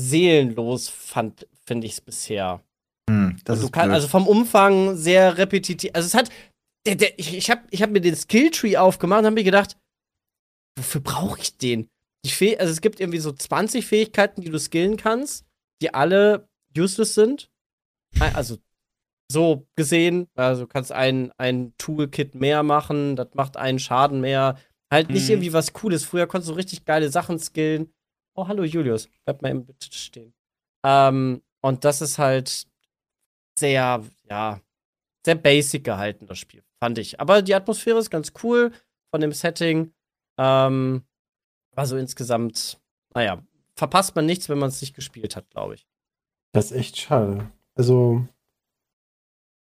seelenlos fand, finde ich es bisher. Hm, blöd. also vom Umfang sehr repetitiv. Also es hat. Der, der, ich ich habe ich hab mir den Skilltree aufgemacht und habe mir gedacht, wofür brauche ich den? Die Fäh also es gibt irgendwie so 20 Fähigkeiten, die du skillen kannst, die alle useless sind. Also so gesehen, also du kannst ein, ein Toolkit mehr machen, das macht einen Schaden mehr, Halt nicht Mhm. irgendwie was Cooles. Früher konntest du richtig geile Sachen skillen. Oh, hallo Julius. Bleib mal eben bitte stehen. Ähm, und das ist halt sehr, ja, sehr basic gehalten, das Spiel, fand ich. Aber die Atmosphäre ist ganz cool von dem Setting. Ähm, also insgesamt, naja, verpasst man nichts, wenn man es nicht gespielt hat, glaube ich. Das ist echt schade. Also,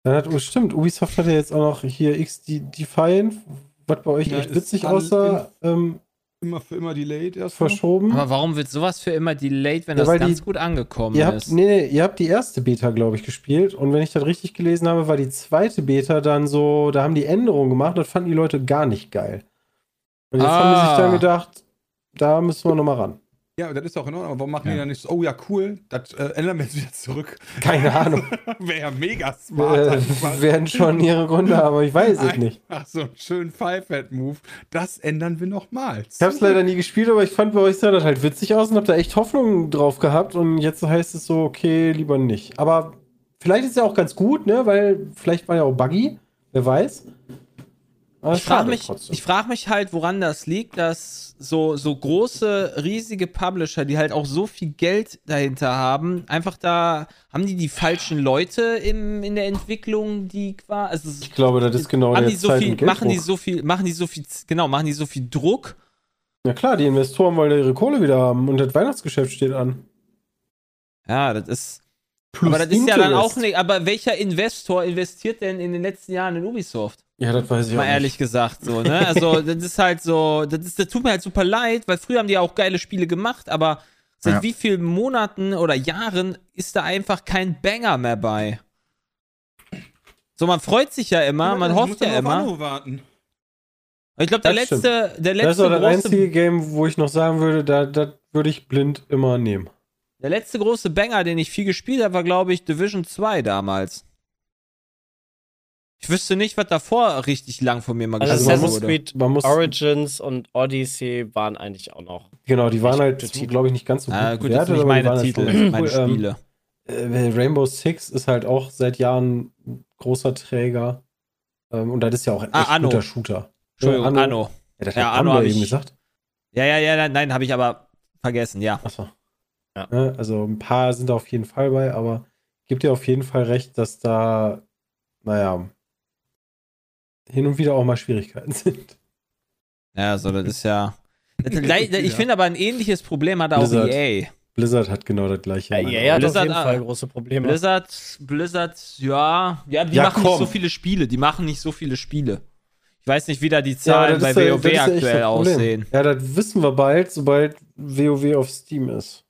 dann hat, oh, stimmt, Ubisoft hat ja jetzt auch noch hier X Defiant, was bei euch Ja, echt witzig aussah, ähm, Immer für immer delayed erstmal. verschoben. Aber warum wird sowas für immer delayed, wenn Ja, das ganz die- gut angekommen Ihr habt, ist? nee, nee, ihr habt die erste Beta, glaube ich, gespielt. Und wenn ich das richtig gelesen habe, war die zweite Beta dann so, da haben die Änderungen gemacht, das fanden die Leute gar nicht geil. Und jetzt haben die sich Ah. dann gedacht, da müssen wir nochmal ran. Ja, das ist auch in Ordnung. Aber warum machen die Ja. dann nicht so, oh ja, cool, das äh, ändern wir jetzt wieder zurück. Keine Ahnung. Wäre ja mega smart. äh, werden schon ihre Gründe haben, aber ich weiß es nicht. Ach, so einen schönen Five-Head-Move. Das ändern wir nochmals. Ich habe es leider nie gespielt, aber ich fand bei euch sah das halt witzig aus und habe da echt Hoffnung drauf gehabt. Und jetzt heißt es so, okay, lieber nicht. Aber vielleicht ist es ja auch ganz gut, ne? Weil vielleicht war ja auch buggy. Wer weiß. Ich frage mich, trotzdem. ich frag mich halt, woran das liegt, dass so, so große, riesige Publisher, die halt auch so viel Geld dahinter haben, einfach da, haben die die falschen Leute im, in der Entwicklung, die quasi, also Ich glaube, das ist genau haben der die so Zeit- viel, und machen die so viel, machen die so viel, genau, machen die so viel Druck. Ja klar, die Investoren wollen ihre Kohle wieder haben und das Weihnachtsgeschäft steht an. Ja, das ist, Plus aber das ist ja dann auch Interest. nicht, aber welcher Investor investiert denn in den letzten Jahren in Ubisoft? Ja, das weiß ich Mal auch ehrlich nicht. gesagt, so, ne? Also, das ist halt so, das, ist, das tut mir halt super leid, weil früher haben die ja auch geile Spiele gemacht, aber seit Ja. wie vielen Monaten oder Jahren ist da einfach kein Banger mehr bei? So, man freut sich ja immer, man Du hofft ja auf immer. Anno warten. Ich glaube, der Das stimmt. letzte, der Das ist letzte auch das große, einzige Game, wo ich noch sagen würde, da, das würde ich blind immer nehmen. der letzte große Banger, den ich viel gespielt habe, war, glaube ich, Division 2 damals. Ich wüsste nicht, was davor richtig lang von mir mal Also, Also man Assassin's wurde. Creed Man muss, Origins und Odyssey waren eigentlich auch noch. genau, die waren halt, glaube ich, nicht ganz so gut Ah, gut, das bewertet, sind nicht meine halt Titel, schon meine cool. Ähm, Spiele. äh, Rainbow Six ist halt auch seit Jahren ein großer Träger. Ähm, und das ist ja auch ein Ah, echt Anno. guter Shooter. Entschuldigung, Ja, Anno. Ja, das Ja, hat Anno eben ich- gesagt. Ja, ja, ja, nein, nein habe ich aber vergessen, ja. Achso. Ja. Ne, also ein paar sind da auf jeden Fall bei, aber gibt dir auf jeden Fall recht, dass da, naja, hin und wieder auch mal Schwierigkeiten sind. Ja, so, das ist ja. Das, ich finde aber ein ähnliches Problem hat auch Blizzard. EA. Blizzard hat genau das gleiche. Ja, EA hat Augen. auf Blizzard, jeden Fall große Probleme. Blizzard, Blizzard, ja, ja, die Ja, machen nicht komm. so viele Spiele. Die machen nicht so viele Spiele. Ich weiß nicht, wie da die Zahlen das bei ja- WoW ja aktuell aussehen. Ja, das wissen wir bald, sobald WoW auf Steam ist.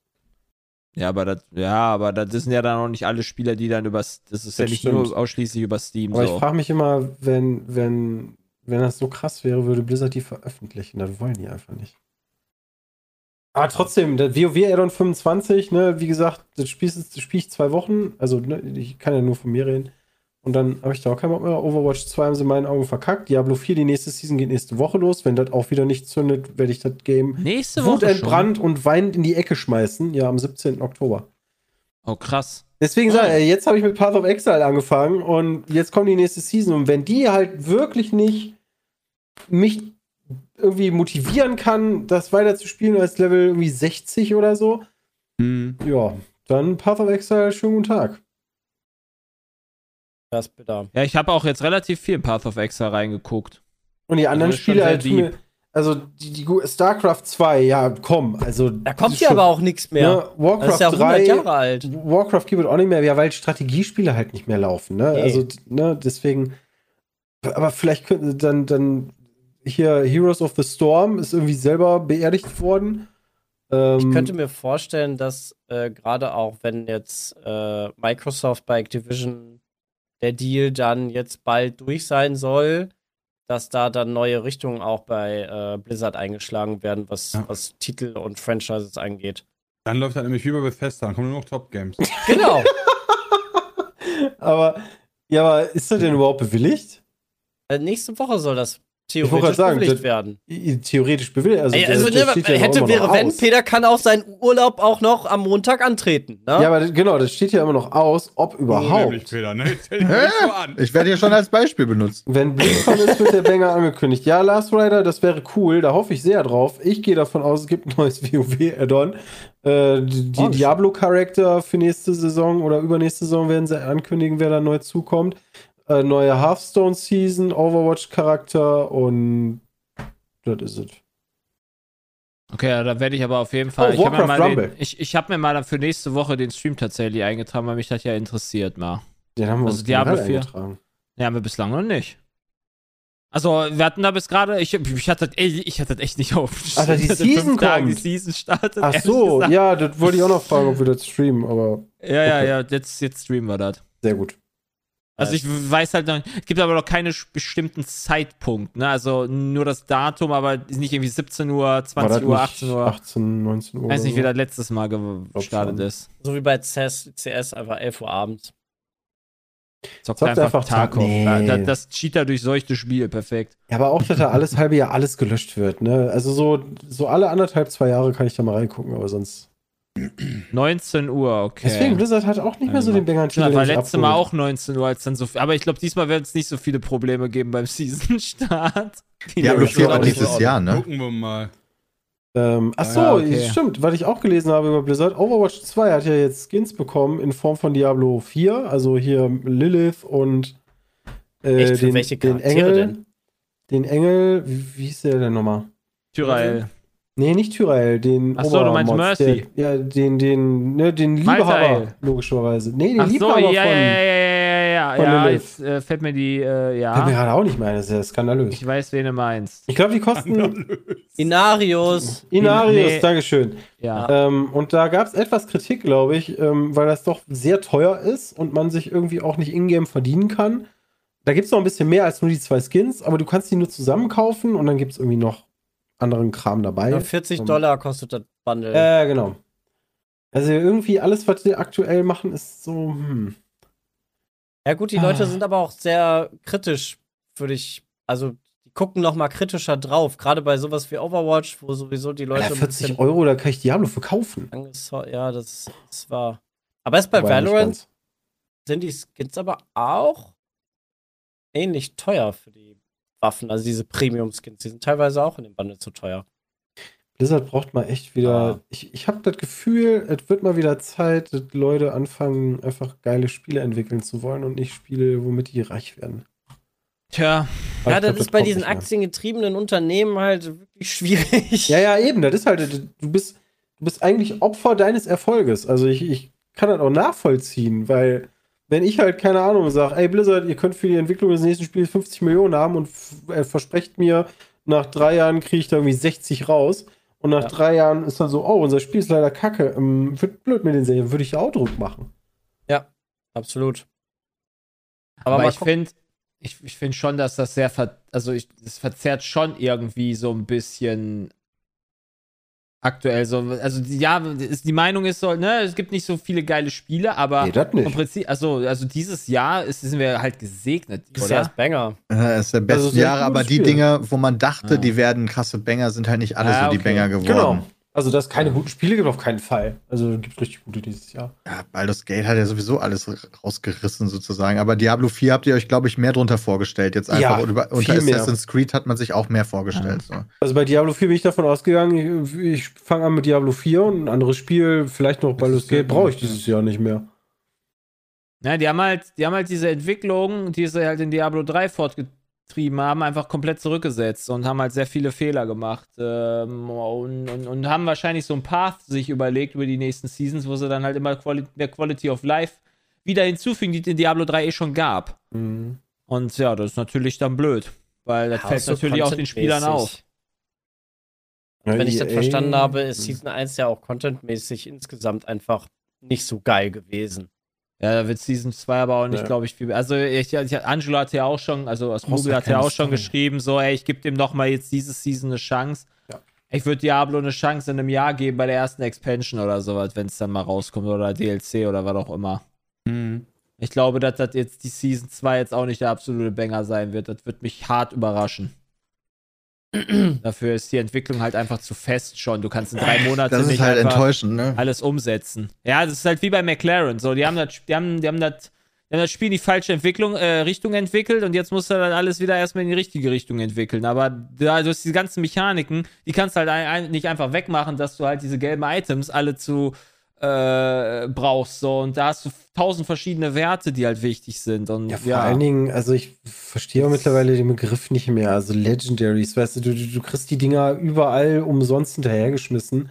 Ja, aber das, ja, aber das sind ja dann auch nicht alle Spieler, die dann über, das ist ja Das nicht stimmt. nur ausschließlich über Steam Aber so. ich frage mich immer, wenn, wenn, wenn das so krass wäre, würde Blizzard die veröffentlichen. Das wollen die einfach nicht. Aber trotzdem, der WoW Addon 25, ne, wie gesagt, das Spiel, ist- das spiele ich zwei Wochen. Also, ne, ich kann ja nur von mir reden. Und dann habe ich da auch keinen Bock mehr. Overwatch 2 haben sie in meinen Augen verkackt. Diablo 4, die nächste Season geht nächste Woche los. Wenn das auch wieder nicht zündet, werde ich das Game Nächste Woche wutentbrannt und weinend in die Ecke schmeißen. Ja, am 17. Oktober. Oh, krass. Deswegen sage ich, jetzt habe ich mit Path of Exile angefangen und jetzt kommt die nächste Season. Und wenn die halt wirklich nicht mich irgendwie motivieren kann, das weiter zu spielen als Level irgendwie 60 oder so, Hm. ja, dann Path of Exile, schönen guten Tag. Das ist bitter. Ja, ich habe auch jetzt relativ viel in Path of Exile reingeguckt. Und die anderen ist schon Spiele halt mir, also die, die StarCraft 2, ja, komm, also Da kommt ja aber auch nichts mehr. Ne, Warcraft das ist ja 100 3, Jahre alt. Warcraft gibt es auch nicht mehr, ja, weil Strategiespiele halt nicht mehr laufen, ne? Nee. Also, ne, deswegen. Aber vielleicht könnten dann, dann hier Heroes of the Storm ist irgendwie selber beerdigt worden. Ähm, Ich könnte mir vorstellen, dass äh, gerade auch, wenn jetzt äh, Microsoft bei Activision der Deal dann jetzt bald durch sein soll, dass da dann neue Richtungen auch bei äh, Blizzard eingeschlagen werden, was, Ja. was Titel und Franchises angeht. Dann läuft halt nämlich wie bei Bethesda, dann kommen nur noch Top-Games. Genau. aber, ja, aber ist das denn überhaupt bewilligt? äh, nächste Woche soll das theoretisch sagen, bewilligt werden. Theoretisch bewilligt. Also, Ey, also der ne, steht ja hätte, immer wäre wenn, aus. Peter kann auch seinen Urlaub auch noch am Montag antreten. Ne? Ja, aber das- genau, das steht ja immer noch aus, ob Oh, überhaupt. Peter, ne? Ich werde hier schon als Beispiel benutzt. Wenn BlizzCon ist, wird der Banger angekündigt. Ja, Last Rider, das wäre cool, da hoffe ich sehr drauf. Ich gehe davon aus, es gibt ein neues WoW-Add-on. Äh, die die Oh, Diablo-Charakter für nächste Saison oder übernächste Saison werden sie ankündigen, wer da neu zukommt. Äh, neue Hearthstone-Season, Overwatch-Charakter und das ist es. Okay, ja, da werde ich aber auf jeden Fall. Oh, ich habe mir, den- ich, ich hab mir mal für nächste Woche den Stream tatsächlich eingetragen, weil mich das ja interessiert mal. Den haben wir Also uns Diablo generell 4. eingetragen. Ja, haben wir bislang noch nicht. Also, wir hatten da bis gerade, ich, ich, hatte, ich hatte das echt nicht auf. Alter, die Season Tagen. Die Season startet. Ach so, ja, das wollte ich auch noch fragen, ob wir das streamen, aber Ja, ja, Okay. ja, jetzt, jetzt streamen wir das. sehr gut. Also ich weiß halt noch, es gibt aber noch keinen bestimmten Zeitpunkt, ne? Also nur das Datum, aber nicht irgendwie 17 Uhr, War 20 das Uhr, nicht 18 Uhr. 18, 19 Uhr. Ich weiß nicht, wie das letztes Mal gestartet ist. So wie bei CS, CS einfach 11 Uhr abends. Zockt, Zockt einfach, einfach Tag- Tarkov. Nee. Das, das Cheater durchseuchte Spiel, perfekt. Ja, aber auch, dass da alles halbe Jahr alles gelöscht wird, ne? Also so, so alle anderthalb, zwei Jahre kann ich da mal reingucken, aber sonst. 19 Uhr, okay. Deswegen, Blizzard hat auch nicht mehr so den banger Ja, war letztes Mal auch 19 Uhr, als dann so viel. Aber ich glaube, diesmal wird es nicht so viele Probleme geben beim Season-Start. Diablo Ja, 4 war auch dieses so. Jahr, ne? Gucken wir mal. Ähm, ach so, Ah, okay. stimmt, was ich auch gelesen habe über Blizzard. Overwatch 2 hat ja jetzt Skins bekommen in Form von Diablo 4, also hier Lilith und äh, Echt, für den, welche den Charaktere Engel. denn? Den Engel, wie, wie hieß der denn nochmal? Tyrael. Nee, nicht Tyrael, den Ach so, du meinst Mercy. Der, ja, den, den, ne, den. Liebhaber, logischerweise. Nee, den Ach so, Liebhaber ja, von. ja, ja, ja, ja, ja. Lilith. Jetzt äh, fällt mir die, äh, Fällt mir ja. gerade auch nicht mehr ein, das ist ja skandalös. Ich weiß, wen du meinst. Ich glaube, die kosten. Inarius. Inarius, Nee. Dankeschön. Ja. Ähm, und da gab es etwas Kritik, glaube ich, ähm, weil das doch sehr teuer ist und man sich irgendwie auch nicht ingame verdienen kann. Da gibt es noch ein bisschen mehr als nur die zwei Skins, aber du kannst die nur zusammen kaufen und dann gibt es irgendwie noch anderen Kram dabei. Ja, 40 Ähm, Dollar kostet das Bundle. Äh, genau. Also irgendwie alles, was die aktuell machen, ist so, hm. Ja gut, die Leute Ah. sind aber auch sehr kritisch, würde ich, also die gucken noch mal kritischer drauf, gerade bei sowas wie Overwatch, wo sowieso die Leute ein 40 bisschen Euro, da kann ich Diablo verkaufen. Ja, das, das war. Aber ist bei Aber Valorant sind die Skins aber auch ähnlich teuer für die Waffen, also diese Premium-Skins, die sind teilweise auch in dem Bundle zu teuer. Blizzard braucht mal echt wieder. Ah. Ich, ich habe das Gefühl, es wird mal wieder Zeit, dass Leute anfangen, einfach geile Spiele entwickeln zu wollen und nicht Spiele, womit die reich werden. Tja, Aber ja, das glaub, ist bei kommt diesen aktiengetriebenen Unternehmen halt wirklich schwierig. Ja, ja, eben. Das ist halt, du bist, du bist eigentlich Opfer deines Erfolges. Also ich, ich kann das auch nachvollziehen, weil wenn ich halt, keine Ahnung, sage, ey Blizzard, ihr könnt für die Entwicklung des nächsten Spiels 50 Millionen haben und äh, versprecht mir, nach drei Jahren kriege ich da irgendwie 60 raus. Und nach Ja. drei Jahren ist dann so, oh, unser Spiel ist leider kacke. Ähm, wird blöd mit den Serien, würde ich ja auch Druck machen. Absolut. aber, Aber ich finde, ich, ich finde schon, dass das sehr, ver also ich, das verzerrt schon irgendwie so ein bisschen aktuell so, also die- ja, ist- die Meinung ist so, ne, es gibt nicht so viele geile Spiele, aber Nee, das im nicht. Prinzip, also, also dieses Jahr ist, sind wir halt gesegnet, Das ist ja Banger. Das ist der besten Also Jahre, aber die Spiel. Dinge, wo man dachte, Ah. die werden krasse Banger, sind halt nicht alle Ah, so die okay. Banger geworden. Genau. Also, dass es keine guten Spiele gibt, auf keinen Fall. Also, gibt es richtig gute dieses Jahr. Ja, Baldur's Gate hat ja sowieso alles rausgerissen sozusagen. Aber Diablo 4 habt ihr euch, glaube ich, mehr drunter vorgestellt. Jetzt einfach Ja, und über, unter viel mehr. Assassin's Creed hat man sich auch mehr vorgestellt. So. Also bei Diablo 4 bin ich davon ausgegangen, ich, ich fange an mit Diablo 4 und ein anderes Spiel, vielleicht noch Baldur's Gate, ja brauche ich ja. dieses Jahr nicht mehr. Ja, die haben halt, die haben halt diese Entwicklung, die sie halt in Diablo 3 fortgetrieben haben, einfach komplett zurückgesetzt und haben halt sehr viele Fehler gemacht. Ähm, und, und, und haben wahrscheinlich so ein Path sich überlegt über die nächsten Seasons, wo sie dann halt immer Quali der Quality of Life wieder hinzufügen, die es in Diablo 3 eh schon gab. Mhm. Und ja, das ist natürlich dann blöd, weil das Ja, fällt so natürlich auch den Spielern auf. contentmäßig. Wenn ich das EA, verstanden habe, ist Mhm. Season 1 ja auch contentmäßig insgesamt einfach nicht so geil gewesen. Ja, da wird Season 2 aber auch nicht, Ja. glaube ich, viel. Also, ich, ich, Angelo hat ja auch schon, also aus Brauchst Google ja hat ja auch schon Story. geschrieben, so, ey, ich gebe dem noch mal jetzt diese Season eine Chance. Ja. Ich würde Diablo eine Chance in einem Jahr geben bei der ersten Expansion oder sowas, wenn es dann mal rauskommt oder DLC oder was auch immer. Mhm. Ich glaube, dass das jetzt die Season 2 jetzt auch nicht der absolute Banger sein wird. Das wird mich hart überraschen. Dafür ist die Entwicklung halt einfach zu fest schon. Du kannst in drei Monaten Das ist halt enttäuschend, ne? alles umsetzen. Ja, das ist halt wie bei McLaren. So, die haben das, die haben, die haben das, die haben das Spiel in die falsche Entwicklung, äh, Richtung entwickelt und jetzt musst du dann alles wieder erstmal in die richtige Richtung entwickeln. Aber da, du hast diese ganzen Mechaniken, die kannst du halt ein, ein, nicht einfach wegmachen, dass du halt diese gelben Items alle zu äh, brauchst. So, und da hast du tausend verschiedene Werte, die halt wichtig sind. Und Ja, vor allen Dingen, also ich verstehe auch mittlerweile den Begriff nicht mehr. Also Legendaries, weißt du, du, du kriegst die Dinger überall umsonst hinterhergeschmissen.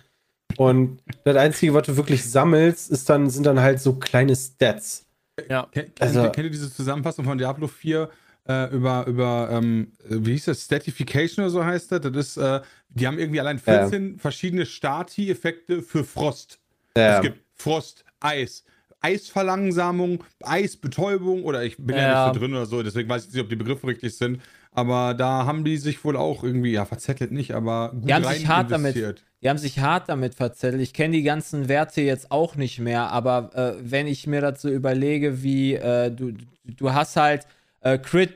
Und das Einzige, was du wirklich sammelst, ist dann, sind dann halt so kleine Stats. Ja. Also- kennt, ihr diese Zusammenfassung von Diablo 4 äh, über, über ähm, wie hieß das, Statification oder so heißt das? Das ist, äh, die haben irgendwie allein 14 verschiedene Stati-Effekte für Frost. Ja. Es gibt Frost, Eis, Eisverlangsamung, Eisbetäubung oder ich bin ja, Ja. nicht so drin oder so, deswegen weiß ich nicht, ob die Begriffe richtig sind. Aber da haben die sich wohl auch irgendwie, ja, verzettelt nicht, aber gut Die haben sich hart damit- investiert. Die haben sich hart damit verzettelt. Ich kenne die ganzen Werte jetzt auch nicht mehr, aber äh, wenn ich mir dazu überlege, wie äh, du, du hast halt äh, Crit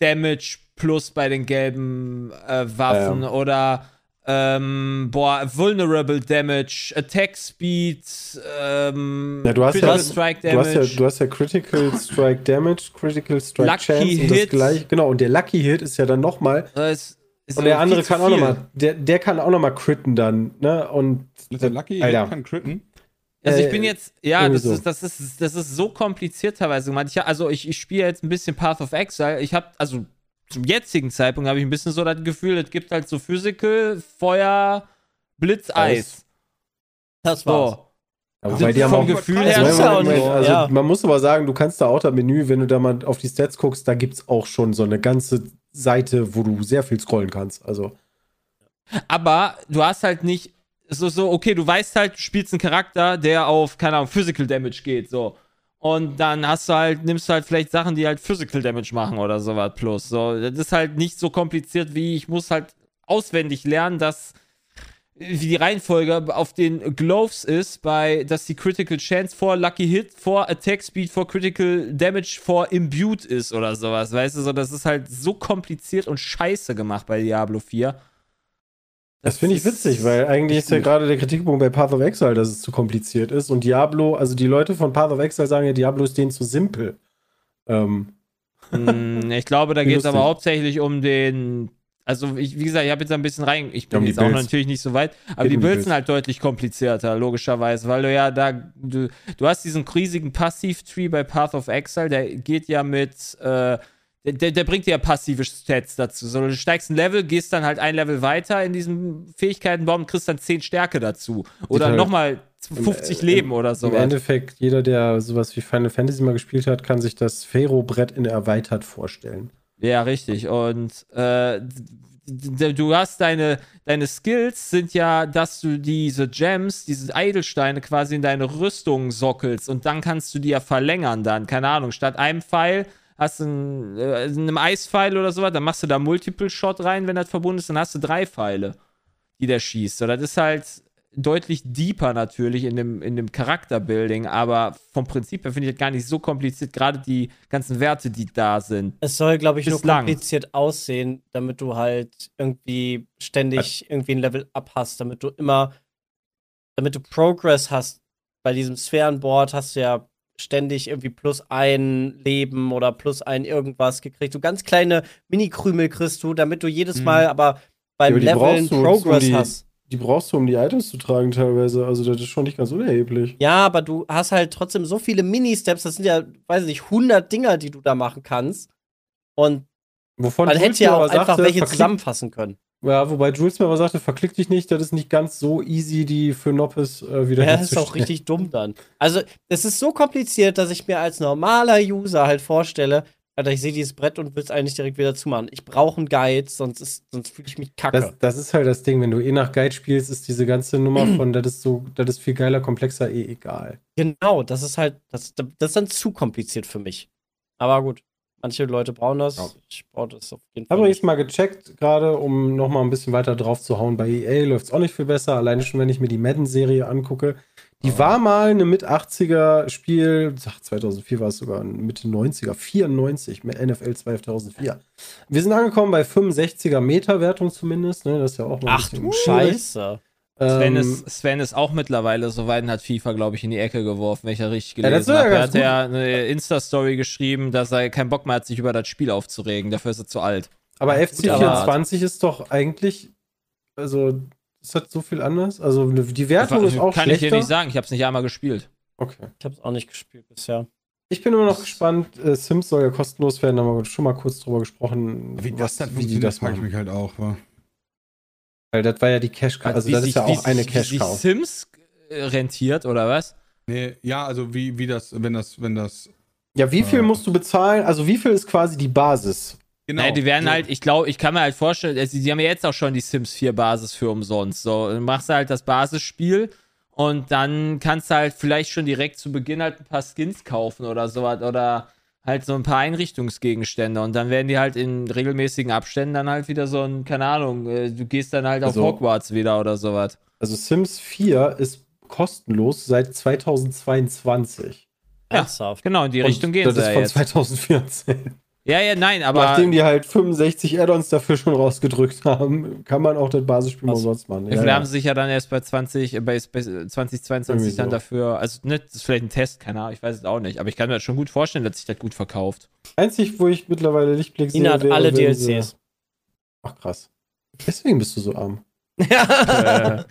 Damage plus bei den gelben äh, Waffen oder ähm, boah, Vulnerable Damage, Attack Speed, ähm, Ja, du hast Critical ja, Strike du hast Damage. ja, du hast ja Critical Strike Damage, Critical Strike Lucky Chance und das Hit. gleiche. Genau, und der Lucky Hit ist ja dann nochmal. Und der andere kann auch nochmal, der, der kann auch nochmal critten dann, ne? Und Der Lucky Alter. kann critten. Also ich Äh, bin jetzt, ja, das, so. ist, das, ist, das ist so kompliziert teilweise gemacht. Ich, also ich, ich spiele jetzt ein bisschen Path of Exile. Ich habe, also zum jetzigen Zeitpunkt habe ich ein bisschen so das Gefühl, es gibt halt so Physical, Feuer, Blitz, Eis. Das war's. So. aber bei dir haben vom auch Gefühl Also her also ja. man muss aber sagen, du kannst da auch das Menü, wenn du da mal auf die Stats guckst, da gibt es auch schon so eine ganze Seite, wo du sehr viel scrollen kannst. Also Aber du hast halt nicht so, so, okay, du weißt halt, du spielst einen Charakter, der auf, keine Ahnung, Physical Damage geht, so. Und dann hast du halt, nimmst du halt vielleicht Sachen, die halt Physical Damage machen oder sowas plus. So, das ist halt nicht so kompliziert wie, ich muss halt auswendig lernen, dass wie die Reihenfolge auf den Gloves ist, bei, dass die Critical Chance vor Lucky Hit, vor Attack Speed, vor Critical Damage, vor Imbued ist oder sowas, weißt du, so, das ist halt so kompliziert und scheiße gemacht bei Diablo 4. Das finde ich witzig, weil eigentlich ist ja gerade der Kritikpunkt bei Path of Exile, dass es zu kompliziert ist. Und Diablo, also die Leute von Path of Exile sagen ja, Diablo ist denen zu simpel. Ähm, Hm, ich glaube, da geht es aber hauptsächlich um den. Also, ich, wie gesagt, ich habe jetzt ein bisschen rein. Ich bin um jetzt auch natürlich nicht so weit, aber Geht die um Builds. sind halt deutlich komplizierter, logischerweise, weil du ja da. Du, du hast diesen riesigen Passiv-Tree bei Path of Exile, der geht ja mit. Äh, der, der, bringt dir ja passive Stats dazu. So, du steigst ein Level, gehst dann halt ein Level weiter in diesem Fähigkeitenbaum und kriegst dann 10 Stärke dazu. Oder halt nochmal 50 im- Leben oder Im sowas. Endeffekt, jeder, der sowas wie Final Fantasy mal gespielt hat, kann sich das Pharaoh-Brett in erweitert vorstellen. Ja, richtig. Und äh, du hast deine, deine Skills sind ja, dass du diese Gems, diese Edelsteine quasi in deine Rüstung sockelst und dann kannst du die ja verlängern dann. Keine Ahnung, statt einem Pfeil hast du einen, äh, einem Eispfeil oder sowas, dann machst du da Multiple Shot rein, wenn das verbunden ist, dann hast du drei Pfeile, die der schießt. So, das ist halt deutlich deeper natürlich in dem, in dem Charakterbuilding, aber vom Prinzip her finde ich das gar nicht so kompliziert, gerade die ganzen Werte, die da sind. Es soll, glaube ich, nur Bislang. kompliziert aussehen, damit du halt irgendwie ständig irgendwie ein Level up hast, damit du immer, damit du Progress hast. Bei diesem Sphärenboard hast du ja ständig irgendwie plus ein Leben oder plus ein irgendwas gekriegt. Du ganz kleine Mini-Krümel kriegst du, damit du jedes Mhm. Mal aber beim die Leveln Progress um die- hast. Die brauchst du, um die Items zu tragen teilweise. Also das ist schon nicht ganz unerheblich. Ja, aber du hast halt trotzdem so viele Mini-Steps, das sind ja, weiß ich nicht, 100 Dinger, die du da machen kannst. Und Wovon man hätte ja auch einfach welche zusammenfassen können. Ja, wobei Jules mir aber sagte, verklick dich nicht, das ist nicht ganz so easy, die für Noppes äh, wieder Ja, das ist auch richtig dumm dann. Also, es ist so kompliziert, dass ich mir als normaler User halt vorstelle, Alter, ich sehe dieses Brett und will es eigentlich direkt wieder zumachen. Ich brauche einen Guide, sonst, ist- sonst fühle ich mich kacke. Das, das ist halt das Ding, wenn du eh nach Guide spielst, ist diese ganze Nummer von, das ist so, das ist viel geiler, komplexer, eh egal. genau, das ist halt, das, das ist dann zu kompliziert für mich. Aber gut, manche Leute brauchen das. Ja. Ich brauche das auf jeden Habe Fall. ich mal gecheckt, gerade um nochmal ein bisschen weiter drauf zu hauen. Bei EA läuft es auch nicht viel besser. Alleine schon, wenn ich mir die Madden-Serie angucke. Die war mal eine mit 80er Spiel, ach, 2004 war es sogar, Mitte 90er, 94 mit NFL 2004. Wir sind angekommen bei 65er Meterwertung zumindest, ne? Das ist ja auch noch ein Ach du. Scheiße. Sven, Ähm, ist, Sven ist auch mittlerweile so weit und hat FIFA, glaube ich, in die Ecke geworfen, wenn ich ja richtig das gelesen ist ja habe. Er hat ja eine Insta-Story geschrieben, dass er keinen Bock mehr hat, sich über das Spiel aufzuregen. Dafür ist er zu alt. aber aber- FC24 ist doch eigentlich, also, ist das so viel anders? Also, die Wertung ist auch Kann schlechter. ich dir nicht sagen, ich habe es nicht einmal gespielt. Okay. Ich hab's auch nicht gespielt bisher. Ich bin immer noch gespannt. Äh, Sims soll ja kostenlos werden, da haben wir schon mal kurz drüber gesprochen. Wie das dann wie die funktioniert, das frage ich machen. mich halt auch. Wa? Weil das war ja die Cash Cow. Also, Wie das sich- ist ja wie auch eine sich- Cash wie Cow. Sims äh, rentiert, oder was? Nee, ja, also wie, wie das, wenn das, wenn das. Ja, wie viel Äh. musst du bezahlen? Also, wie viel ist quasi die Basis? Genau. Naja, die werden so. halt, ich glaube, ich kann mir halt vorstellen, also die haben ja jetzt auch schon die Sims 4 Basis für umsonst. So, dann machst du halt das Basisspiel und dann kannst du halt vielleicht schon direkt zu Beginn halt ein paar Skins kaufen oder sowas oder halt so ein paar Einrichtungsgegenstände und dann werden die halt in regelmäßigen Abständen dann halt wieder so ein, keine Ahnung, äh, du gehst dann halt Also- auf Hogwarts wieder oder sowas. Also, Sims 4 ist kostenlos seit 2022. Ja, Ernsthaft. Genau, in die Und Richtung gehen Das ist ja von jetzt. 2014. Ja, ja, nein, aber Nachdem die halt 65 Add-ons dafür schon rausgedrückt haben, kann man auch das Basisspiel mal Was? umsonst machen. Wie viele haben sie sich ja dann erst bei 20, äh, bei, bei 2022 Irgendwie dann so. dafür, also ne, das ist vielleicht ein Test, keine Ahnung, ich weiß es auch nicht, aber ich kann mir das schon gut vorstellen, dass sich das gut verkauft. Einzig, wo ich mittlerweile Lichtblick sehe, Ina hat alle wenn sie- DLCs. Ach, krass. Deswegen bist du so arm. Also,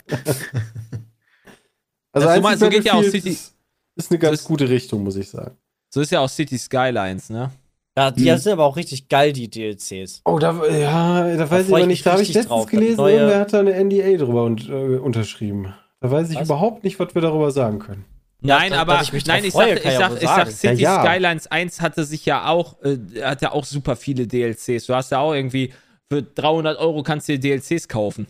Das so einzig mal- so geht ja auch City- Ist, ist eine ganz ist- gute Richtung, muss ich sagen. so ist ja auch City Skylines, ne? Ja, die Hm. sind aber auch richtig geil, die DLCs. Oh, da, ja, da weiß ich freu ich aber nicht. Da habe ich letztens drauf. Gelesen, neue- irgendwer hat da eine NDA drüber und, äh, unterschrieben. Da weiß ich Was? überhaupt nicht, was wir darüber sagen können. Nein, dass- aber ich mich nein, ich freue, sag, ich ja sag, ich sag. City Ja, ja. Skylines 1 hatte sich ja auch, äh, hat ja auch super viele DLCs. Du hast ja auch irgendwie für 300 Euro kannst du dir DLCs kaufen.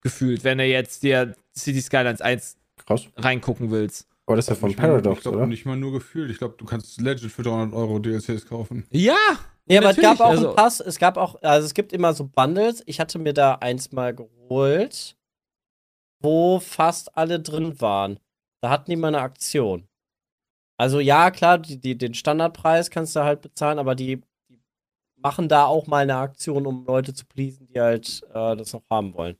Gefühlt, wenn du jetzt dir City Skylines 1 Krass. reingucken willst. Aber das ist ja von Ich Paradox, ich glaube oder? nicht mal nur gefühlt. Ich glaube, du kannst legit für 300 Euro DLCs kaufen. Ja! Ja, aber es gab auch also- einen Pass, es gab auch, also es gibt immer so Bundles. Ich hatte mir da eins mal geholt, wo fast alle drin waren. Da hatten die mal eine Aktion. Also ja, klar, die, die, den Standardpreis kannst du halt bezahlen, aber die, die machen da auch mal eine Aktion, um Leute zu pleasen, die halt äh, das noch haben wollen.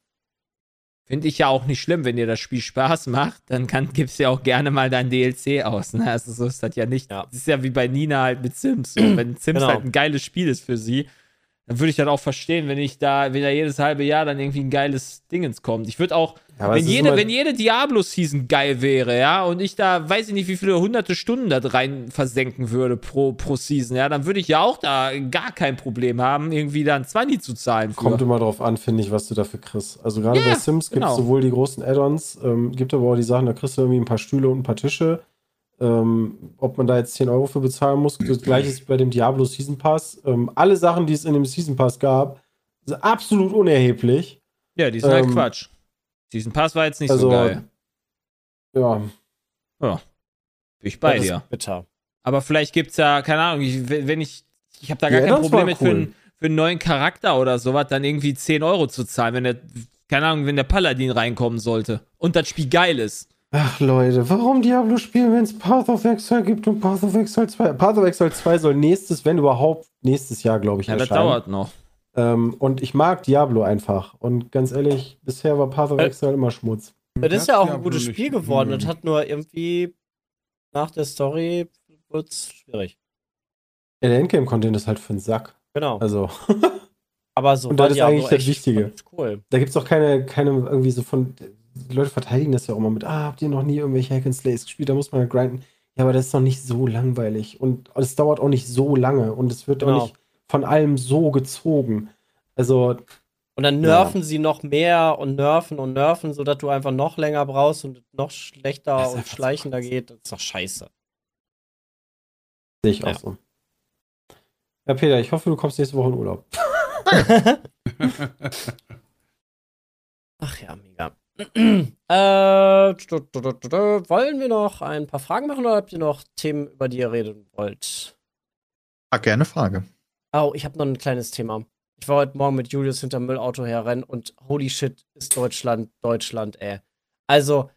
Finde ich ja auch nicht schlimm, wenn dir das Spiel Spaß macht, dann kann, gibst du ja auch gerne mal dein DLC aus. Ne? Also so ist das ja nicht. Ja. Das ist ja wie bei Nina halt mit Sims. So. Wenn Sims Genau. halt ein geiles Spiel ist für sie, dann würde ich das auch verstehen, wenn ich da, wenn da jedes halbe Jahr dann irgendwie ein geiles Dingens kommt. Ich würde auch, aber wenn jede, wenn jede Diablo-Season geil wäre, ja, und ich da, weiß ich nicht, wie viele hunderte Stunden da rein versenken würde pro, pro Season, ja, dann würde ich ja auch da gar kein Problem haben, irgendwie dann 20 zu zahlen. Für. Kommt immer drauf an, finde ich, was du dafür kriegst. Also gerade Ja, bei Sims gibt es genau. sowohl die großen Add-ons, ähm, gibt aber auch die Sachen, da kriegst du irgendwie ein paar Stühle und ein paar Tische. Ähm, ob man da jetzt 10 Euro für bezahlen muss, das gleiche ist bei dem Diablo Season Pass. Ähm, alle Sachen, die es in dem Season Pass gab, sind absolut unerheblich. Ja, die sind halt Ähm, Quatsch. Diesen Pass war jetzt nicht also, so geil. Ja, Bin ich bei das dir. ist bitter. Aber vielleicht gibt's ja, keine Ahnung, ich, wenn ich, ich habe da gar kein Add-ons Problem mit für, cool. einen, für einen neuen Charakter oder sowas, dann irgendwie 10 Euro zu zahlen, wenn der, keine Ahnung, wenn der Paladin reinkommen sollte und das Spiel geil ist. Ach Leute, warum Diablo spielen, wenn es Path of Exile gibt und Path of Exile 2? Path of Exile 2 soll nächstes, wenn überhaupt, nächstes Jahr, glaube ich, Ja, das erscheinen. dauert noch. Ähm, und ich mag Diablo einfach. Und ganz ehrlich, bisher war Path of Äh, Exile immer Schmutz. Das ist ja auch ein gutes Spiel geworden. Das hat nur irgendwie nach der Story wird's schwierig. Ja, der Endgame-Content ist halt für den Sack. Genau. Also, Aber so und das ist Diablo eigentlich das Wichtige. Cool. da gibt es auch keine, keine irgendwie so von. Die Leute verteidigen das ja auch immer mit, ah, habt ihr noch nie irgendwelche Hack and Slays gespielt? Da muss man halt grinden. Ja, aber das ist doch nicht so langweilig. Und es dauert auch nicht so lange. Und es wird Genau. auch nicht von allem so gezogen. Also, Und dann Ja. nerven sie noch mehr und nerven und nerven, sodass du einfach noch länger brauchst und noch schlechter und so schleichender krass. geht. Das ist doch scheiße. sehe ich auch Ja. so. Ja, Peter, ich hoffe, du kommst nächste Woche in Urlaub. Ach ja, mega. äh, du- du- du- du- du. wollen wir noch ein paar Fragen machen oder habt ihr noch Themen, über die ihr reden wollt? Ah, gerne Frage. Oh, ich habe noch ein kleines Thema. Ich war heute Morgen mit Julius hinterm Müllauto herrennen und holy shit, ist Deutschland, Deutschland, ey. Also,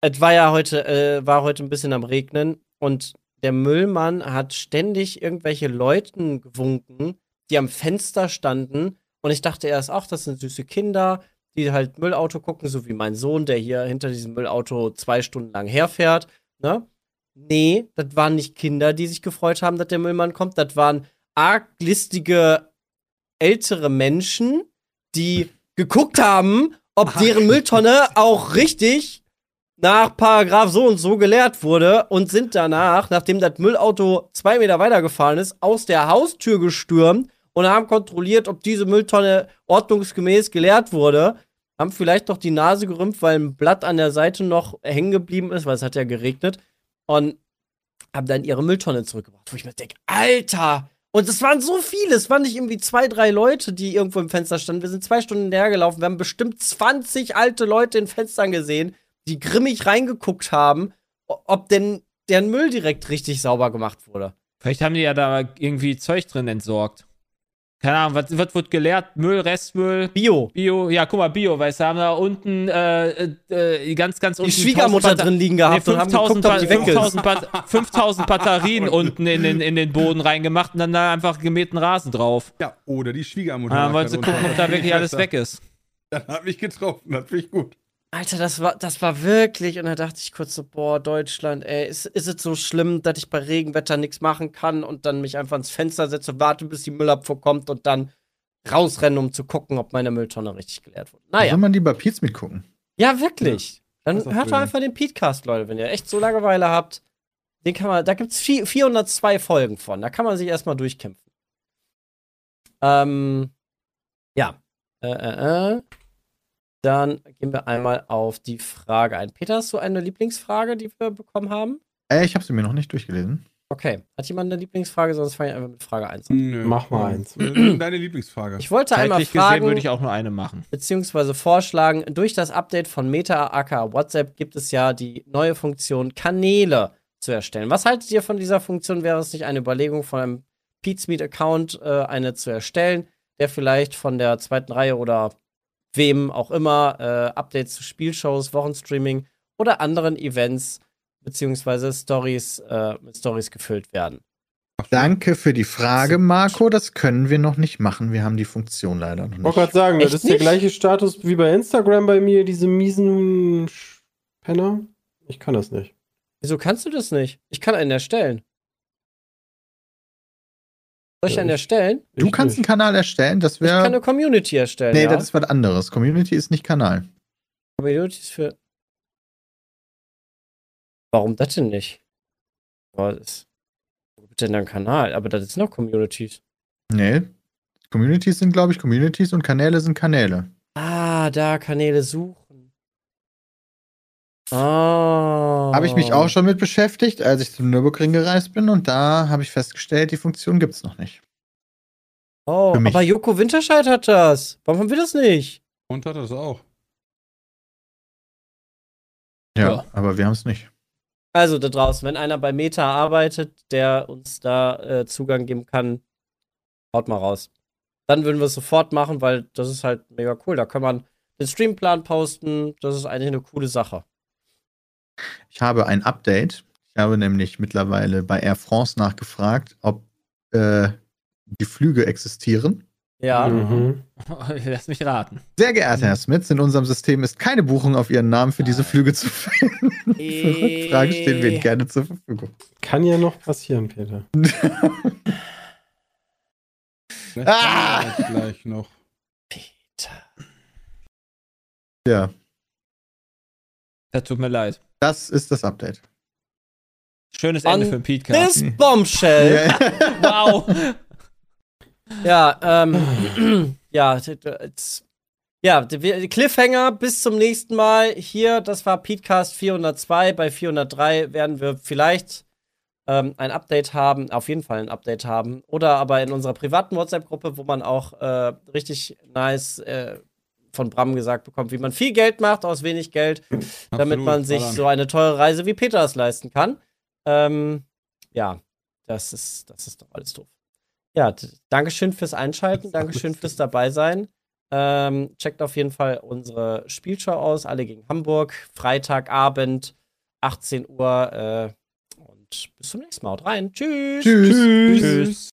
es war ja heute, äh, war heute ein bisschen am Regnen und der Müllmann hat ständig irgendwelche Leuten gewunken, die am Fenster standen. Und ich dachte erst, ach, das sind süße Kinder, die halt Müllauto gucken, so wie mein Sohn, der hier hinter diesem Müllauto zwei Stunden lang herfährt. Ne? Nee, das waren nicht Kinder, die sich gefreut haben, dass der Müllmann kommt. Das waren arglistige ältere Menschen, die geguckt haben, ob deren Mülltonne auch richtig nach Paragraph so und so geleert wurde und sind danach, nachdem das Müllauto zwei Meter weitergefahren ist, aus der Haustür gestürmt und haben kontrolliert, ob diese Mülltonne ordnungsgemäß geleert wurde. Haben vielleicht noch die Nase gerümpft, weil ein Blatt an der Seite noch hängen geblieben ist, weil es hat ja geregnet. Und haben dann ihre Mülltonne zurückgebracht. Wo ich mir denke, Alter! Und es waren so viele, es waren nicht irgendwie zwei, drei Leute, die irgendwo im Fenster standen. Wir sind zwei Stunden hergelaufen, wir haben bestimmt 20 alte Leute in Fenstern gesehen, die grimmig reingeguckt haben, ob denn deren Müll direkt richtig sauber gemacht wurde. Vielleicht haben die ja da irgendwie Zeug drin entsorgt. Keine Ahnung, was wird, wird geleert? Müll, Restmüll? Bio. Bio, ja, guck mal, Bio, weil sie haben da unten äh, äh, ganz, ganz Die unten. Schwiegermutter 1000 drin liegen gehabt Nee, und haben 5000, geguckt, die ist. 5000, Bat 5000 Batterien unten in den, in den Boden reingemacht und dann da einfach gemähten Rasen drauf. Ja, oder die Schwiegermutter. Dann wollen sie gucken, ob da wirklich alles weg ist. Dann hat mich getroffen, das finde ich gut. Alter, das war, das war wirklich, und da dachte ich kurz so, boah, Deutschland, ey, ist, ist es so schlimm, dass ich bei Regenwetter nichts machen kann und dann mich einfach ans Fenster setze, warte, bis die Müllabfuhr kommt und dann rausrennen, um zu gucken, ob meine Mülltonne richtig geleert wurde. Naja, soll man lieber Pietz mitgucken. ja, wirklich. Dann ist auch hört doch einfach den Podcast, Leute, wenn ihr echt so Langeweile habt. Den kann man, da gibt's vier, 402 Folgen von, da kann man sich erstmal durchkämpfen. Ähm, ja. Äh, äh, äh. Dann gehen wir einmal auf die Frage ein. Peter, hast du eine Lieblingsfrage, die wir bekommen haben? Äh, ich habe sie mir noch nicht durchgelesen. Okay. Hat jemand eine Lieblingsfrage? Sonst fange ich einfach mit Frage 1 an. Nö. Mach mal eins. Deine Lieblingsfrage. Ich wollte einmal Zeitlich gesehen fragen, würde ich auch nur eine machen. beziehungsweise vorschlagen, durch das Update von Meta aka WhatsApp gibt es ja die neue Funktion Kanäle zu erstellen. Was haltet ihr von dieser Funktion? Wäre es nicht eine Überlegung von einem Pizmeet-Account, äh, eine zu erstellen, der vielleicht von der zweiten Reihe oder wem auch immer äh, Updates zu Spielshows, Wochenstreaming oder anderen Events beziehungsweise Stories äh, mit Stories gefüllt werden? Danke für die Frage, Marco. Das können wir noch nicht machen. Wir haben die Funktion leider noch Ich wollte nicht. gerade sagen, das Echt ist der nicht? gleiche Status wie bei Instagram bei mir, diese miesen Penner. Ich kann das nicht. Wieso kannst du das nicht? Ich kann einen erstellen. Soll ich einen erstellen? Du Ich kannst einen nicht. Kanal erstellen, das Ich kann wäre. eine Community erstellen. Nee, ja? das ist was anderes. Community ist nicht Kanal. Community ist für. Warum das denn nicht? Boah, das. Wo gibt denn da ein Kanal? Aber das ist noch Communities. Nee. Communities sind, glaube ich, Communities und Kanäle sind Kanäle. Ah, da Kanäle suchen. Ah. Habe ich mich auch schon mit beschäftigt, als ich zum Nürburgring gereist bin und da habe ich festgestellt, die Funktion gibt es noch nicht. Oh, aber Joko Winterscheid hat das. Warum haben wir das nicht? Und hat das auch. Ja, Ja. aber wir haben es nicht. Also da draußen, wenn einer bei Meta arbeitet, der uns da äh, Zugang geben kann, haut mal raus. Dann würden wir es sofort machen, weil das ist halt mega cool. Da kann man den Streamplan posten. Das ist eigentlich eine coole Sache. Ich habe ein Update. Ich habe nämlich mittlerweile bei Air France nachgefragt, ob äh, die Flüge existieren. Ja. Mhm. Lass mich raten. Sehr geehrter Herr Smits, in unserem System ist keine Buchung auf Ihren Namen für diese Flüge zu finden. Für Rückfragen stehen wir Ihnen gerne zur Verfügung. Kann ja noch passieren, Peter. Vielleicht Ah! gleich noch. Ja, Das tut mir leid. Das ist das Update. Schönes Ende für den Podcast. This Bombshell. Wow. Ja, ähm, ja, ja, Cliffhanger bis zum nächsten Mal. Hier, das war Petecast 402. Bei 403 werden wir vielleicht ähm, ein Update haben, auf jeden Fall ein Update haben. Oder aber in unserer privaten WhatsApp-Gruppe, wo man auch äh, richtig nice äh, von Bram gesagt bekommt, wie man viel Geld macht aus wenig Geld, damit Absolut, man sich so eine teure Reise wie Peter es leisten kann. Ähm, ja, das ist, das ist doch alles doof. Ja, Dankeschön fürs Einschalten, Dankeschön fürs Dabeisein. Ähm, checkt auf jeden Fall unsere Spielschau aus, alle gegen Hamburg, Freitagabend, 18 Uhr. Äh, und bis zum nächsten Mal. Haut rein. Tschüss. Tschüss. Tschüss.